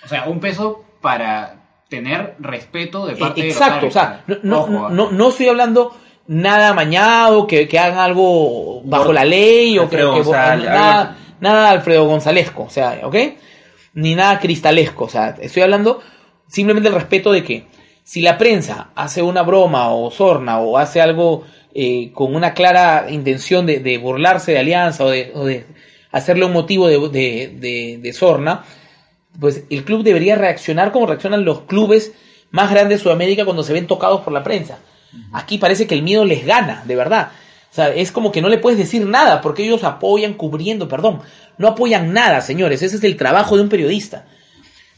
O sea, un peso para tener respeto de Eh, parte Exacto, de o los sea, no, no, Ojo, no, no estoy hablando nada amañado, que, que hagan algo bajo la ley o que, Alfredo que- nada, nada Alfredo Gonzalesco, o sea, ¿ok? Ni nada cristalesco, o sea, estoy hablando simplemente del respeto de que si la prensa hace una broma o sorna o hace algo eh, con una clara intención de, de burlarse de Alianza o de, o de hacerle un motivo de- de sorna, pues el club debería reaccionar como reaccionan los clubes más grandes de Sudamérica cuando se ven tocados por la prensa. Aquí parece que el miedo les gana, de verdad. O sea, es como que no le puedes decir nada porque ellos apoyan cubriendo, perdón. No apoyan nada, señores. Ese es el trabajo de un periodista.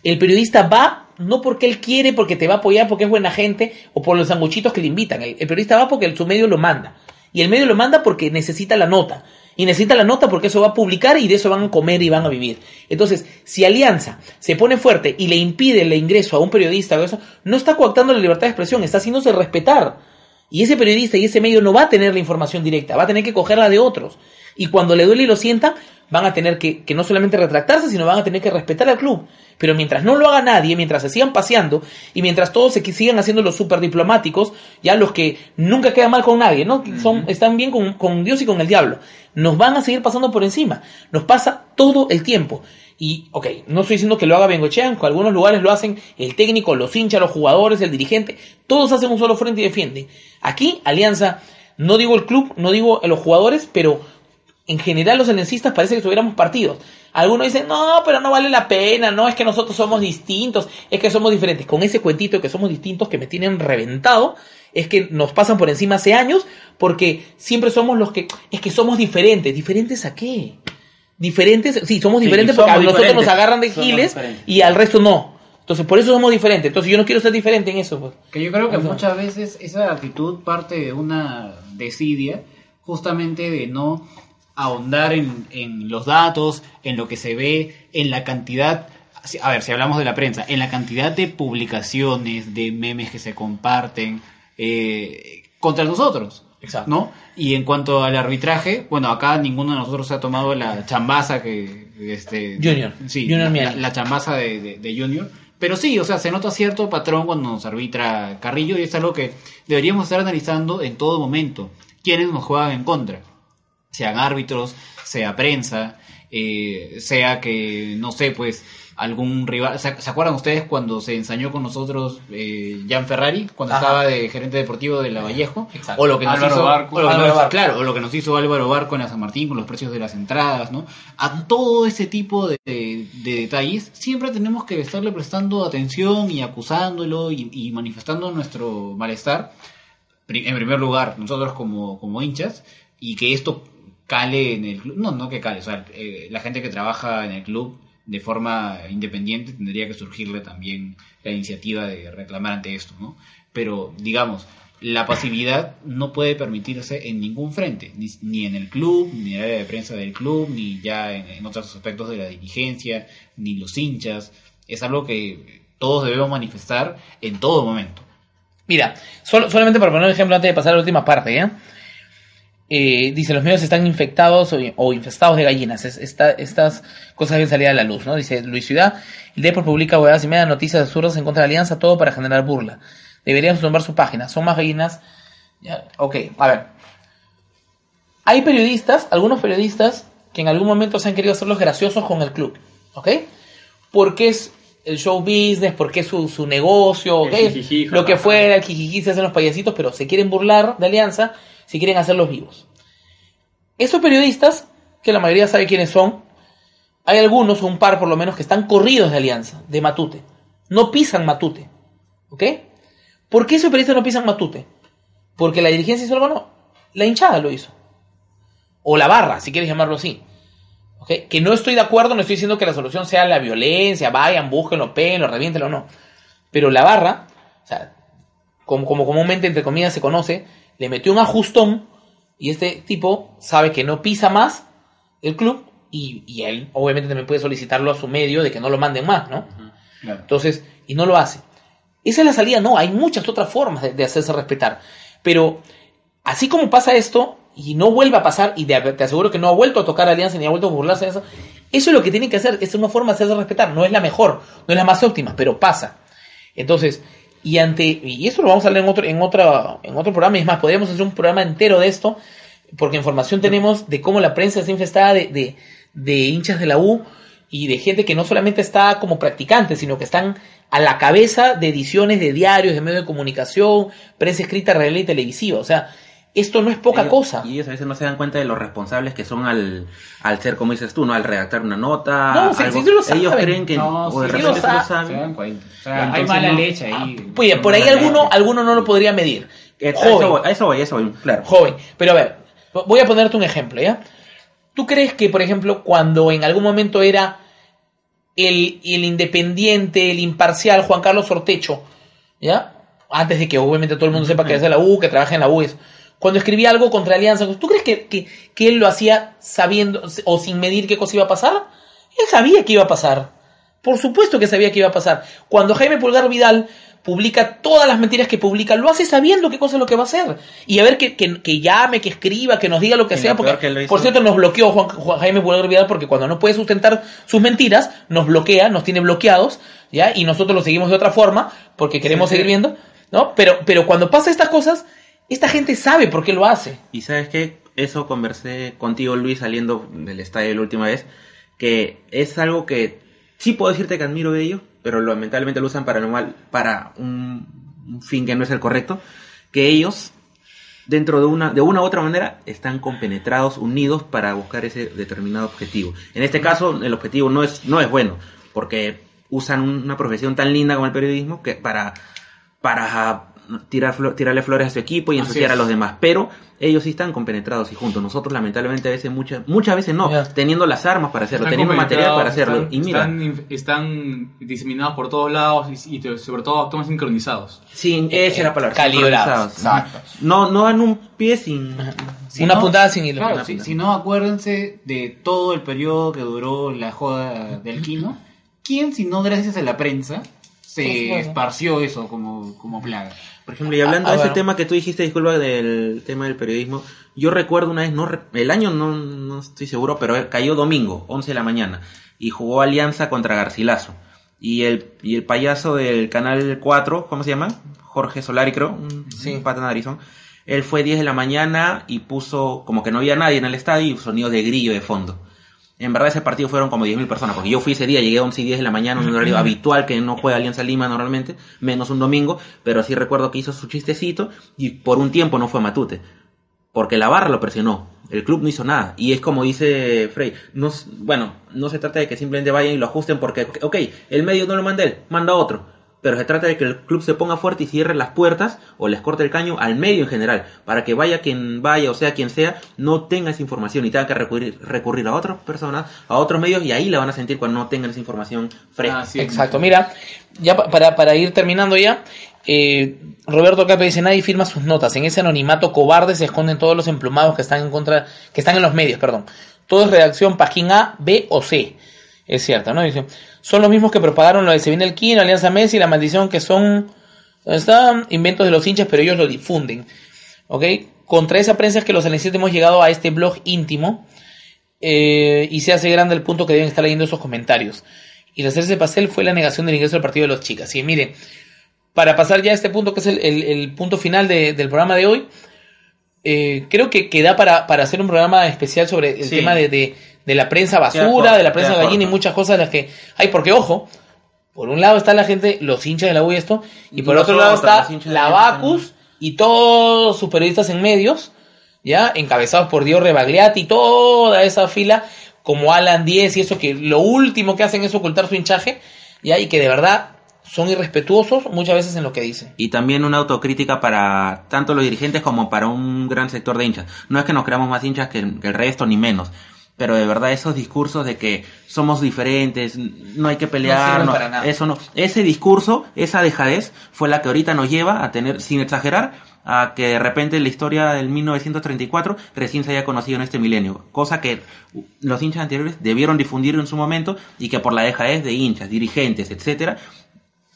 El periodista va no porque él quiere, porque te va a apoyar, porque es buena gente o por los sanguchitos que le invitan. El, el periodista va porque su medio lo manda. Y el medio lo manda porque necesita la nota. Y necesita la nota porque eso va a publicar y de eso van a comer y van a vivir. Entonces, si Alianza se pone fuerte y le impide el ingreso a un periodista o eso, no está coactando la libertad de expresión, está haciéndose respetar. Y ese periodista y ese medio no va a tener la información directa, va a tener que cogerla de otros. Y cuando le duele y lo sienta, van a tener que, que no solamente retractarse, sino van a tener que respetar al club. Pero mientras no lo haga nadie, mientras se sigan paseando y mientras todos se sigan haciendo los súper diplomáticos, ya los que nunca quedan mal con nadie, ¿no? Son, están bien con, con Dios y con el diablo. Nos van a seguir pasando por encima. Nos pasa todo el tiempo. Y, ok, no estoy diciendo que lo haga Bengochean, que algunos lugares lo hacen el técnico, los hinchas, los jugadores, el dirigente, todos hacen un solo frente y defienden. Aquí, Alianza, no digo el club, no digo los jugadores, pero en general los aliancistas parece que tuviéramos partidos. Algunos dicen, no, pero no vale la pena, no, es que nosotros somos distintos, es que somos diferentes. Con ese cuentito de que somos distintos que me tienen reventado, es que nos pasan por encima hace años porque siempre somos los que es que somos diferentes, diferentes a qué? Diferentes, sí, somos Sí, diferentes porque a nosotros nos agarran de giles y al resto no. Entonces, por eso somos diferentes. Entonces, yo no quiero ser diferente en eso. Pues. Que yo creo que Ajá. muchas veces esa actitud parte de una desidia, justamente de no ahondar en, en los datos, en lo que se ve, en la cantidad, a ver, si hablamos de la prensa, en la cantidad de publicaciones, de memes que se comparten eh, contra nosotros. Exacto. ¿no? Y en cuanto al arbitraje, bueno, acá ninguno de nosotros ha tomado la chambaza que... Este, Junior. Sí, Junior la, la- la chambaza de, de- de Junior. Pero sí, o sea, se nota cierto patrón cuando nos arbitra Carrillo y es algo que deberíamos estar analizando en todo momento. ¿Quiénes nos juegan en contra? Sean árbitros, sea prensa, eh, sea que, no sé, pues algún rival. ¿Se, acuerdan ustedes cuando se ensañó con nosotros eh, Jan Ferrari, cuando Ajá. estaba de gerente deportivo de la Vallejo? Exacto. O lo que nos Álvaro hizo, Barco. o lo que Álvaro nos- Barco. claro, o lo que nos hizo Álvaro Barco en la San Martín con los precios de las entradas, ¿no? A todo ese tipo de, de- de detalles siempre tenemos que estarle prestando atención y acusándolo y, y manifestando nuestro malestar. En primer lugar, nosotros como, como hinchas, y que esto cale en el club. No, no que cale, o sea, eh, la gente que trabaja en el club de forma independiente tendría que surgirle también la iniciativa de reclamar ante esto, ¿no? Pero, digamos, la pasividad no puede permitirse en ningún frente, ni, ni en el club, ni en el área de prensa del club, ni ya en, otros aspectos de la dirigencia, ni los hinchas. Es algo que todos debemos manifestar en todo momento. Mira, sol- solamente para poner un ejemplo antes de pasar a la última parte, ¿ya? Eh, dice, los medios están infectados o, infestados de gallinas. Es- esta- estas cosas deben salir a la luz, ¿no? Dice Luis Ciudad, el Depor publica huevadas y media noticias absurdas en contra de la alianza, todo para generar burla. Deberíamos tumbar su página. Son más gallinas. Ok, a ver. Hay periodistas, algunos periodistas, que en algún momento se han querido hacer los graciosos con el club, ¿ok? Porque es el show business, porque es su, su negocio, ¿ok? El jijiji, Lo que fuera, el jijiji, se hacen los payasitos, pero se quieren burlar de Alianza, se quieren hacerlos vivos. Esos periodistas, que la mayoría sabe quiénes son, hay algunos, un par por lo menos, que están corridos de Alianza, de Matute. No pisan Matute, ¿ok? ¿Por qué esos periodistas no pisan Matute? Porque la dirigencia hizo algo, no. La hinchada lo hizo. O la barra, si quieres llamarlo así. Que no estoy de acuerdo, no estoy diciendo que la solución sea la violencia, vayan, búsquenlo, péguenlo, reviéntenlo, no. Pero la barra, o sea, como, como comúnmente entre comillas se conoce, le metió un ajustón y este tipo sabe que no pisa más el club y, y él obviamente también puede solicitarlo a su medio de que no lo manden más, ¿no? Entonces, y no lo hace. Esa es la salida, no, hay muchas otras formas de, de hacerse respetar. Pero así como pasa esto, y no vuelva a pasar, y te aseguro que no ha vuelto a tocar Alianza ni ha vuelto a burlarse de eso, eso es lo que tienen que hacer, es una forma de hacerse respetar, no es la mejor, no es la más óptima, pero pasa. Entonces, y ante, y eso lo vamos a hablar en otro, en otra, en otro programa, y es más, podríamos hacer un programa entero de esto, porque información tenemos de cómo la prensa está infestada de, de, de hinchas de la U y de gente que no solamente está como practicante, sino que están a la cabeza de ediciones de diarios, de medios de comunicación, prensa escrita, real y televisiva. O sea, esto no es poca Ellos- cosa. Y ellos a veces no se dan cuenta de los responsables que son al, al ser, como dices tú, ¿no? Al redactar una nota. No, sí, algo. sí, sí lo saben. ellos creen que. No, o de repente lo saben. lo Se saben. dan cuenta. O sea, hay mala no- leche ahí. Oye, por ahí alguno, alguno no lo podría medir. A eso Joven, voy, a eso voy, a eso voy, claro. joven. Pero a ver, voy a ponerte un ejemplo, ¿ya? ¿Tú crees que, por ejemplo, cuando en algún momento era el, el independiente, el imparcial Juan Carlos Ortecho, ¿ya? Antes de que obviamente todo el mundo sepa que es de la U, que trabaja en la U, eso. Cuando escribía algo contra Alianza, ¿tú crees que, que, que él lo hacía sabiendo o sin medir qué cosa iba a pasar? Él sabía que iba a pasar. Por supuesto que sabía que iba a pasar. Cuando Jaime Pulgar Vidal publica todas las mentiras que publica, lo hace sabiendo qué cosa es lo que va a hacer. Y a ver que, que, que llame, que escriba, que nos diga lo que Y sea. Porque, por cierto, nos bloqueó Juan, Juan Jaime Pulgar Vidal porque cuando no puede sustentar sus mentiras, nos bloquea, nos tiene bloqueados, ¿ya? Y nosotros lo seguimos de otra forma porque queremos seguir viendo, ¿no? Pero, pero cuando pasa estas cosas, esta gente sabe por qué lo hace. Y sabes qué, eso conversé contigo, Luis, saliendo del estadio la última vez, que es algo que sí puedo decirte que admiro de ellos, pero lamentablemente lo usan para, lo mal- para un, un fin que no es el correcto, que ellos, dentro de una, de una u otra manera, están compenetrados, unidos para buscar ese determinado objetivo. En este caso, el objetivo no es, no es bueno, porque usan una profesión tan linda como el periodismo que para, para tirar flo- tirarle flores a su equipo y ensuciar a los demás. Pero ellos sí están compenetrados y juntos. Nosotros lamentablemente a veces, muchas, muchas veces no, teniendo las armas para hacerlo, Están teniendo material para hacerlo. están- y mira, están, diseminados por todos lados y, sobre todo actúan sincronizados. sí, esa es la palabra. Calibrados. Exacto. No, no dan un pie sin... Si una no- puntada sin hilo. Claro, si, si no, acuérdense de todo el periodo que duró la joda del Kino. ¿Quién, si no gracias a la prensa, se esparció eso como, como plaga? Por ejemplo, y hablando Ah, de ese tema que tú dijiste, disculpa, del tema del periodismo, yo recuerdo una vez, no el año no, no estoy seguro, pero cayó domingo, 11 de la mañana, y jugó Alianza contra Garcilaso. Y el, y el payaso del canal 4, ¿cómo se llama? Jorge Solari, creo, un, Sí. un pata narizón. Él fue 10 de la mañana y puso, como que no había nadie en el estadio, y sonido de grillo de fondo. En verdad ese partido fueron como 10.000 personas, porque yo fui ese día, llegué a 11 y 10 de la mañana, un horario habitual que no juega Alianza Lima normalmente, menos un domingo, pero sí recuerdo que hizo su chistecito y por un tiempo no fue Matute, porque la barra lo presionó, el club no hizo nada, y es como dice Frey, no, bueno, no se trata de que simplemente vayan y lo ajusten porque, ok, el medio no lo manda él, manda otro, pero se trata de que el club se ponga fuerte y cierre las puertas o les corte el caño al medio en general, para que vaya quien vaya o sea quien sea, no tenga esa información y tenga que recurrir, recurrir a otras personas, a otros medios y ahí la van a sentir cuando no tengan esa información fresca. Exacto, mira, ya pa- para, para ir terminando ya, eh, Roberto Cape dice, nadie firma sus notas, en ese anonimato cobarde se esconden todos los emplumados que están en contra, que están en los medios, perdón. Todo es redacción página A, B o C. Es cierto, ¿no? Dice, son los mismos que propagaron lo de Se viene el Kino, Alianza Messi, la maldición que son, ¿dónde están? Inventos de los hinchas, pero ellos lo difunden. ¿Ok? Contra esa prensa es que los aliancistas hemos llegado a este blog íntimo eh, y se hace grande el punto que deben estar leyendo esos comentarios. Y la hacerse pastel fue la negación del ingreso al partido de los chicas. Y miren, para pasar ya a este punto, que es el, el- el punto final de- del programa de hoy, eh, creo que, que da para, para hacer un programa especial sobre el Sí. tema de, de- de la prensa basura, de la prensa queda gallina y muchas cosas de las que hay. Porque, ojo, por un lado está la gente, los hinchas de la U y esto, y por otro lado está de la Bacus y todos sus periodistas en medios, ya encabezados por Dio Rebagliati y toda esa fila, como Alan 10 y eso, que lo último que hacen es ocultar su hinchaje, ya, y que de verdad son irrespetuosos muchas veces en lo que dicen. Y también una autocrítica para tanto los dirigentes como para un gran sector de hinchas. No es que nos creamos más hinchas que el resto, ni menos. Pero de verdad esos discursos de que somos diferentes, no hay que pelear, no- nada. eso no. Ese discurso, esa dejadez, fue la que ahorita nos lleva a tener, sin exagerar, a que de repente la historia del 1934 recién se haya conocido en este milenio. Cosa que los hinchas anteriores debieron difundir en su momento y que por la dejadez de hinchas, dirigentes, etcétera,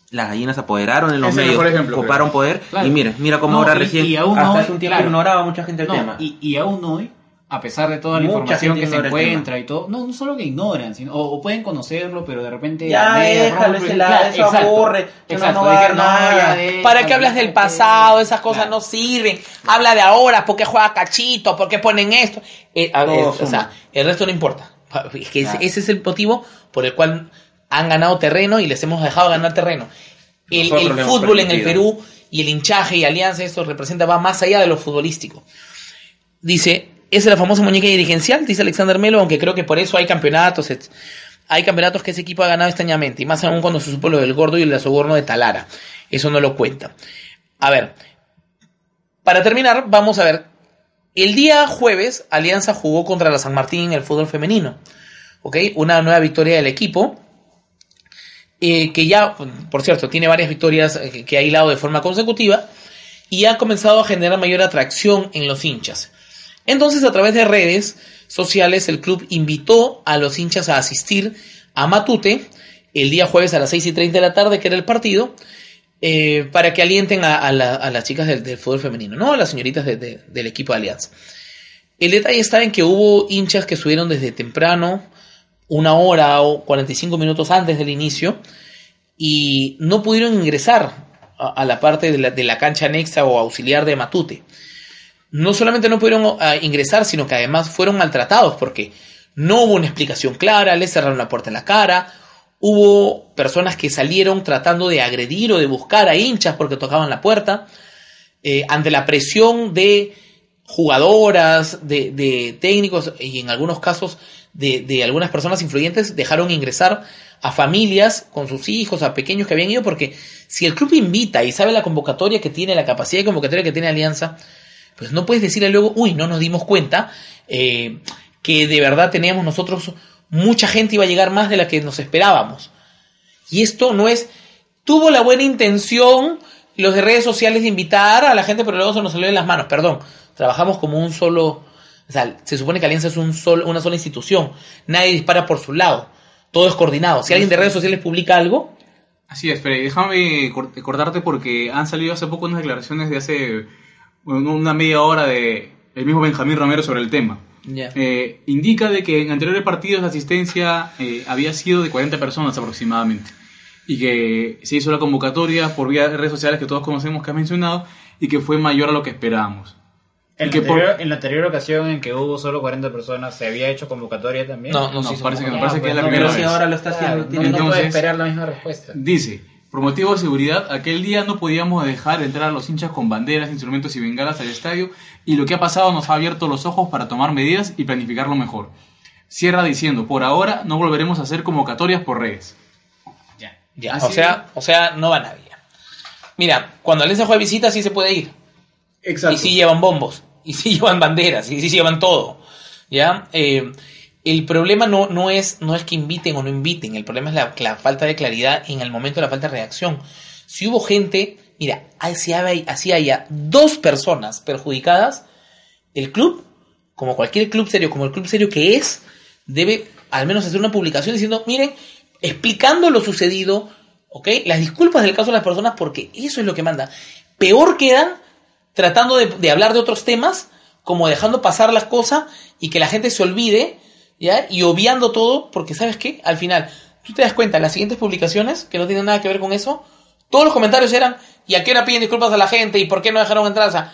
las gallinas se apoderaron en los medios, ejemplo, creo. poder Claro. y mira, mira cómo No, ahora y- recién y aún hasta hoy, hace un tiempo claro. ignoraba mucha gente el No, tema. y, y aún hoy, a pesar de toda la Mucha información que se encuentra y todo, no, no solo que ignoran, sino, o, o pueden conocerlo, pero de repente... Ya, déjalo, ese lado, eso aburre, eso exacto, no va a no, nada. ya, déjalo, ¿Para qué hablas del pasado? Esas cosas claro. no sirven. Habla de ahora, ¿por qué juega cachito? ¿Por qué ponen esto? Eh, a- eh, o sea, el resto no importa. Es que ese- Claro. ese es el motivo por el cual han ganado terreno y les hemos dejado ganar terreno. El, el fútbol en el. Perú y el hinchaje y alianza, esto representa, va más allá de lo futbolístico. Dice, es la famosa muñeca dirigencial, dice Alexander Melo, aunque creo que por eso hay campeonatos. Hay campeonatos que ese equipo ha ganado extrañamente, y más aún cuando se supo lo del gordo y el soborno de Talara. Eso no lo cuenta. A ver, para terminar, vamos a ver. El día jueves, Alianza jugó contra la San Martín en el fútbol femenino. ¿Ok? Una nueva victoria del equipo. eh, que ya, por cierto, tiene varias victorias eh, que ha hilado de forma consecutiva. Y ha comenzado a generar mayor atracción en los hinchas. Entonces, a través de redes sociales, el club invitó a los hinchas a asistir a Matute el día jueves a las 6 y 30 de la tarde, que era el partido, eh, para que alienten a, a la- a las chicas del, fútbol femenino, ¿no? A las señoritas de- de- del equipo de Alianza. El detalle está en que hubo hinchas que subieron desde temprano, una hora o 45 minutos antes del inicio, y no pudieron ingresar a, a la parte de la, de la cancha anexa o auxiliar de Matute. No solamente no pudieron ah, ingresar, sino que además fueron maltratados porque no hubo una explicación clara, les cerraron la puerta en la cara, hubo personas que salieron tratando de agredir o de buscar a hinchas porque tocaban la puerta, eh, ante la presión de jugadoras, de, de técnicos y en algunos casos de, de algunas personas influyentes dejaron ingresar a familias con sus hijos, a pequeños que habían ido, porque si el club invita y sabe la convocatoria que tiene, la capacidad de convocatoria que tiene Alianza, pues no puedes decirle luego, uy, no nos dimos cuenta eh, que de verdad teníamos nosotros, mucha gente iba a llegar más de la que nos esperábamos. Y esto no es, tuvo la buena intención los de redes sociales de invitar a la gente, pero luego se nos salió de las manos, perdón, trabajamos como un solo, o sea, se supone que Alianza es un solo, una sola institución, nadie dispara por su lado, todo es coordinado. Si alguien de redes sociales publica algo, Así es, pero déjame cor- cortarte porque han salido hace poco unas declaraciones de hace bueno, una media hora de el mismo Benjamín Romero sobre el tema. Eh, indica de que en anteriores partidos la asistencia eh, había sido de 40 personas aproximadamente y que se hizo la convocatoria por vía de redes sociales que todos conocemos que has mencionado y que fue mayor a lo que esperábamos. En la, que por- anterior, en la anterior ocasión en que hubo solo 40 personas, ¿se había hecho convocatoria también? No, no, No, parece que no, convocatoria. parece que es la no, primera vez. ahora lo está haciendo, Claro, no, puede esperar la misma respuesta. Dice, por motivo de seguridad, aquel día no podíamos dejar entrar a los hinchas con banderas, instrumentos y bengalas al estadio y lo que ha pasado nos ha abierto los ojos para tomar medidas y planificarlo mejor. Cierra diciendo, por ahora no volveremos a hacer convocatorias por redes. Ya. Ya, Así o sea, o sea, no va nadie. Mira, cuando Alianza juega visita sí se puede ir. Exacto. Y sí llevan bombos, y sí *laughs* llevan banderas, y sí llevan todo. ¿Ya? Eh, el problema no, no, es, no es que inviten o no inviten, el problema es la, falta de claridad en el momento de la falta de reacción. Si hubo gente, mira, así haya, así haya dos personas perjudicadas, el club, como cualquier club serio, como el club serio que es, debe al menos hacer una publicación diciendo, miren, explicando lo sucedido, ¿ok? Las disculpas del caso de las personas, porque eso es lo que manda. Peor quedan tratando de, de hablar de otros temas, como dejando pasar las cosas y que la gente se olvide, ¿ya? Y obviando todo, porque ¿sabes qué? Al final, tú te das cuenta, las siguientes publicaciones, que no tienen nada que ver con eso, todos los comentarios eran, ¿y a qué hora piden disculpas a la gente? ¿Y por qué no dejaron entrar? O sea,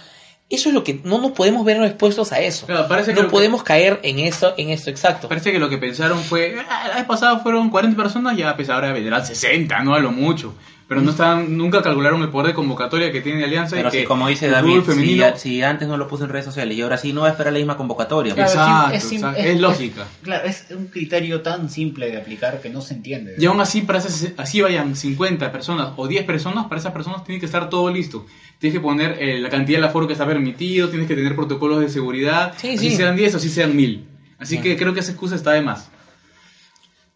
eso es lo que no nos podemos ver expuestos a eso. Claro, parece que no que- podemos caer en esto, en esto exacto. Parece que lo que pensaron fue, "Ah, la vez pasada fueron 40 personas, ya pues ahora vendrán 60, no a lo mucho. Pero no están, nunca calcularon el poder de convocatoria que tiene Alianza Pero y que si, como dice David, si, si antes no lo puso en redes sociales y ahora sí no va a esperar la misma convocatoria. Claro, Exacto, es sim- exacto, es- es es- lógica. Claro, es un criterio tan simple de aplicar que no se entiende. Y aún así, para esas, así vayan 50 personas o 10 personas, para esas personas tiene que estar todo listo. Tienes que poner eh, la cantidad de aforo que está permitido, tienes que tener protocolos de seguridad, Sí, así sí. sean 10 o así sean 1000. Así que creo que esa excusa está de más.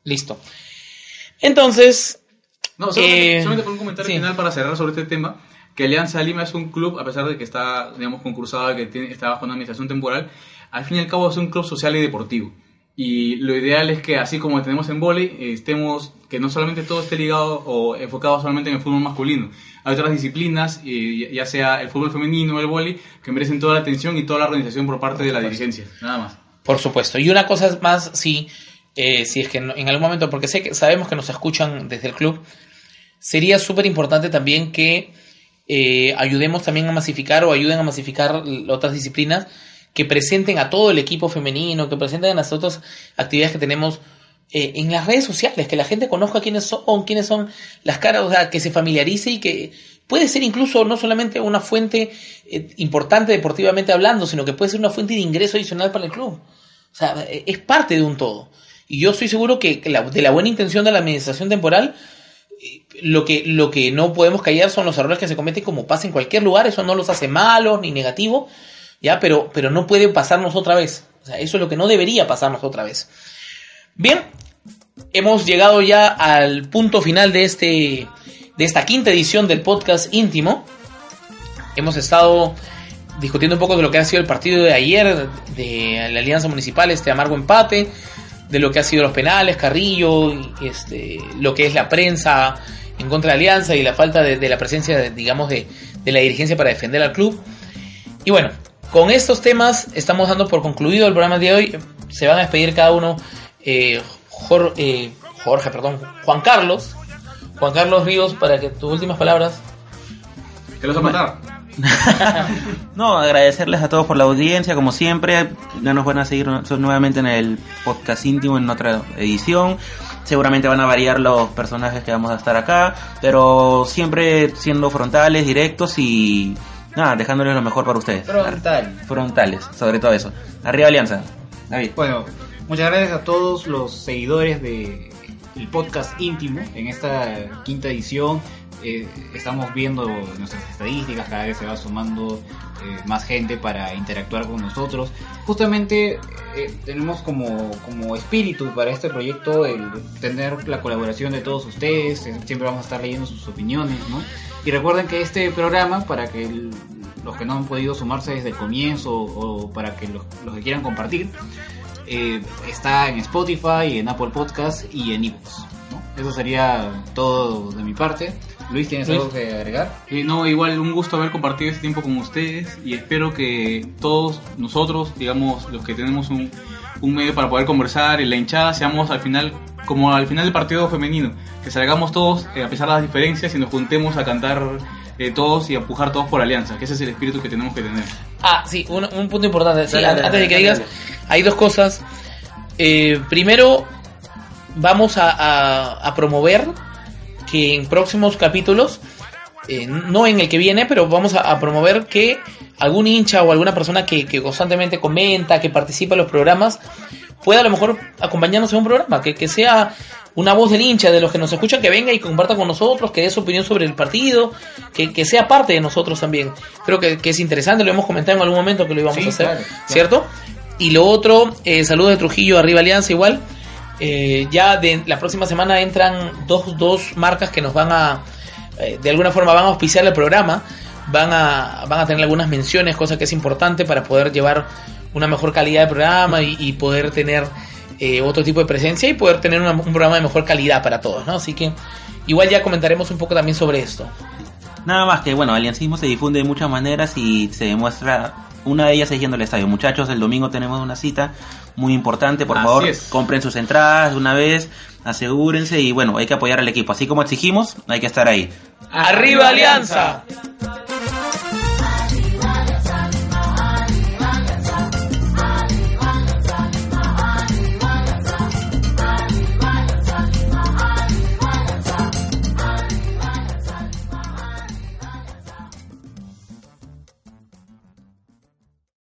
Listo. Entonces, No, solamente, Eh, solamente por un comentario sí. final para cerrar sobre este tema, que Alianza Lima es un club, a pesar de que está, digamos, concursado, que tiene, está bajo una administración temporal, al fin y al cabo es un club social y deportivo. Y lo ideal es que, así como tenemos en vóley, estemos, que no solamente todo esté ligado o enfocado solamente en el fútbol masculino. Hay otras disciplinas, ya sea el fútbol femenino o el vóley, que merecen toda la atención y toda la organización por parte de la dirigencia. Nada más. Por supuesto. Y una cosa más, sí, eh, si es que en algún momento, porque sé que sabemos que nos escuchan desde el club, sería súper importante también que eh, ayudemos también a masificar o ayuden a masificar otras disciplinas que presenten a todo el equipo femenino, que presenten las otras actividades que tenemos eh, en las redes sociales, que la gente conozca quiénes son, quiénes son las caras, o sea, que se familiarice y que puede ser incluso no solamente una fuente eh, importante deportivamente hablando, sino que puede ser una fuente de ingreso adicional para el club. O sea, eh, es parte de un todo. Y yo estoy seguro que la- de la buena intención de la administración temporal, lo que, lo que no podemos callar son los errores que se cometen como pasa en cualquier lugar, eso no los hace malos ni negativos, ya, pero, pero no puede pasarnos otra vez. O sea, eso es lo que no debería pasarnos otra vez. Bien, hemos llegado ya al punto final de este de esta quinta edición del podcast íntimo. Hemos estado discutiendo un poco de lo que ha sido el partido de ayer de la Alianza Municipal, este amargo empate, de lo que ha sido los penales, Carrillo, este, lo que es la prensa en contra de Alianza y la falta de, la presencia, digamos, de, de la dirigencia para defender al club. Y bueno, con estos temas estamos dando por concluido el programa de hoy. Se van a despedir cada uno. eh, eh, Jorge, perdón, Juan Carlos. Juan Carlos Ríos, para que tus últimas palabras. ¿Te los a matar? *laughs* No, agradecerles a todos por la audiencia, como siempre. Ya nos van a seguir nu- nuevamente en el podcast íntimo en otra edición. Seguramente van a variar los personajes que vamos a estar acá, pero siempre siendo frontales, directos y nada, dejándoles lo mejor para ustedes. Frontal. Frontales, sobre todo eso. Arriba Alianza. David. Bueno, Muchas gracias a todos los seguidores de el podcast íntimo en esta quinta edición. Eh, estamos viendo nuestras estadísticas, cada vez se va sumando eh, más gente para interactuar con nosotros. Justamente eh, tenemos como, como espíritu para este proyecto el tener la colaboración de todos ustedes, siempre vamos a estar leyendo sus opiniones, ¿no? Y recuerden que este programa, para que los que no han podido sumarse desde el comienzo o para que los, que quieran compartir, está en Spotify, en Apple Podcast y en iVoox. Eso sería todo de mi parte. Luis, ¿tienes Luis. algo que agregar? Eh, no, igual un gusto haber compartido este tiempo con ustedes y espero que todos nosotros, digamos, los que tenemos un, un medio para poder conversar y la hinchada, seamos al final como al final del partido femenino, que salgamos todos eh, a pesar de las diferencias y nos juntemos a cantar eh, todos y a empujar todos por alianza, que ese es el espíritu que tenemos que tener. Ah, sí, un, un punto importante. Sí, Dale, an- dale, antes de que dale, digas, dale. hay dos cosas. Eh, primero, vamos a, a- a promover que en próximos capítulos, eh, no en el que viene, pero vamos a, a promover que algún hincha o alguna persona que, que constantemente comenta, que participa en los programas, pueda a lo mejor acompañarnos en un programa, que, que sea una voz del hincha, de los que nos escuchan, que venga y comparta con nosotros, que dé su opinión sobre el partido, que, que sea parte de nosotros también. Creo que, que es interesante, lo hemos comentado en algún momento que lo íbamos Sí, a hacer, claro, claro. ¿cierto? Y lo otro, eh, saludos de Trujillo, arriba Alianza igual. Eh, ya de la próxima semana entran dos, dos marcas que nos van a, eh, de alguna forma van a auspiciar el programa, van a, van a tener algunas menciones, cosa que es importante para poder llevar una mejor calidad de programa y, y poder tener eh, otro tipo de presencia y poder tener una- un programa de mejor calidad para todos, ¿no? Así que igual ya comentaremos un poco también sobre esto. Nada más que, bueno, aliancismo se difunde de muchas maneras y se demuestra, una de ellas es yendo al estadio. Muchachos, el domingo tenemos una cita muy importante, por Así favor, es. compren sus entradas de una vez, asegúrense y bueno, hay que apoyar al equipo. Así como exigimos, hay que estar ahí. ¡Arriba Alianza!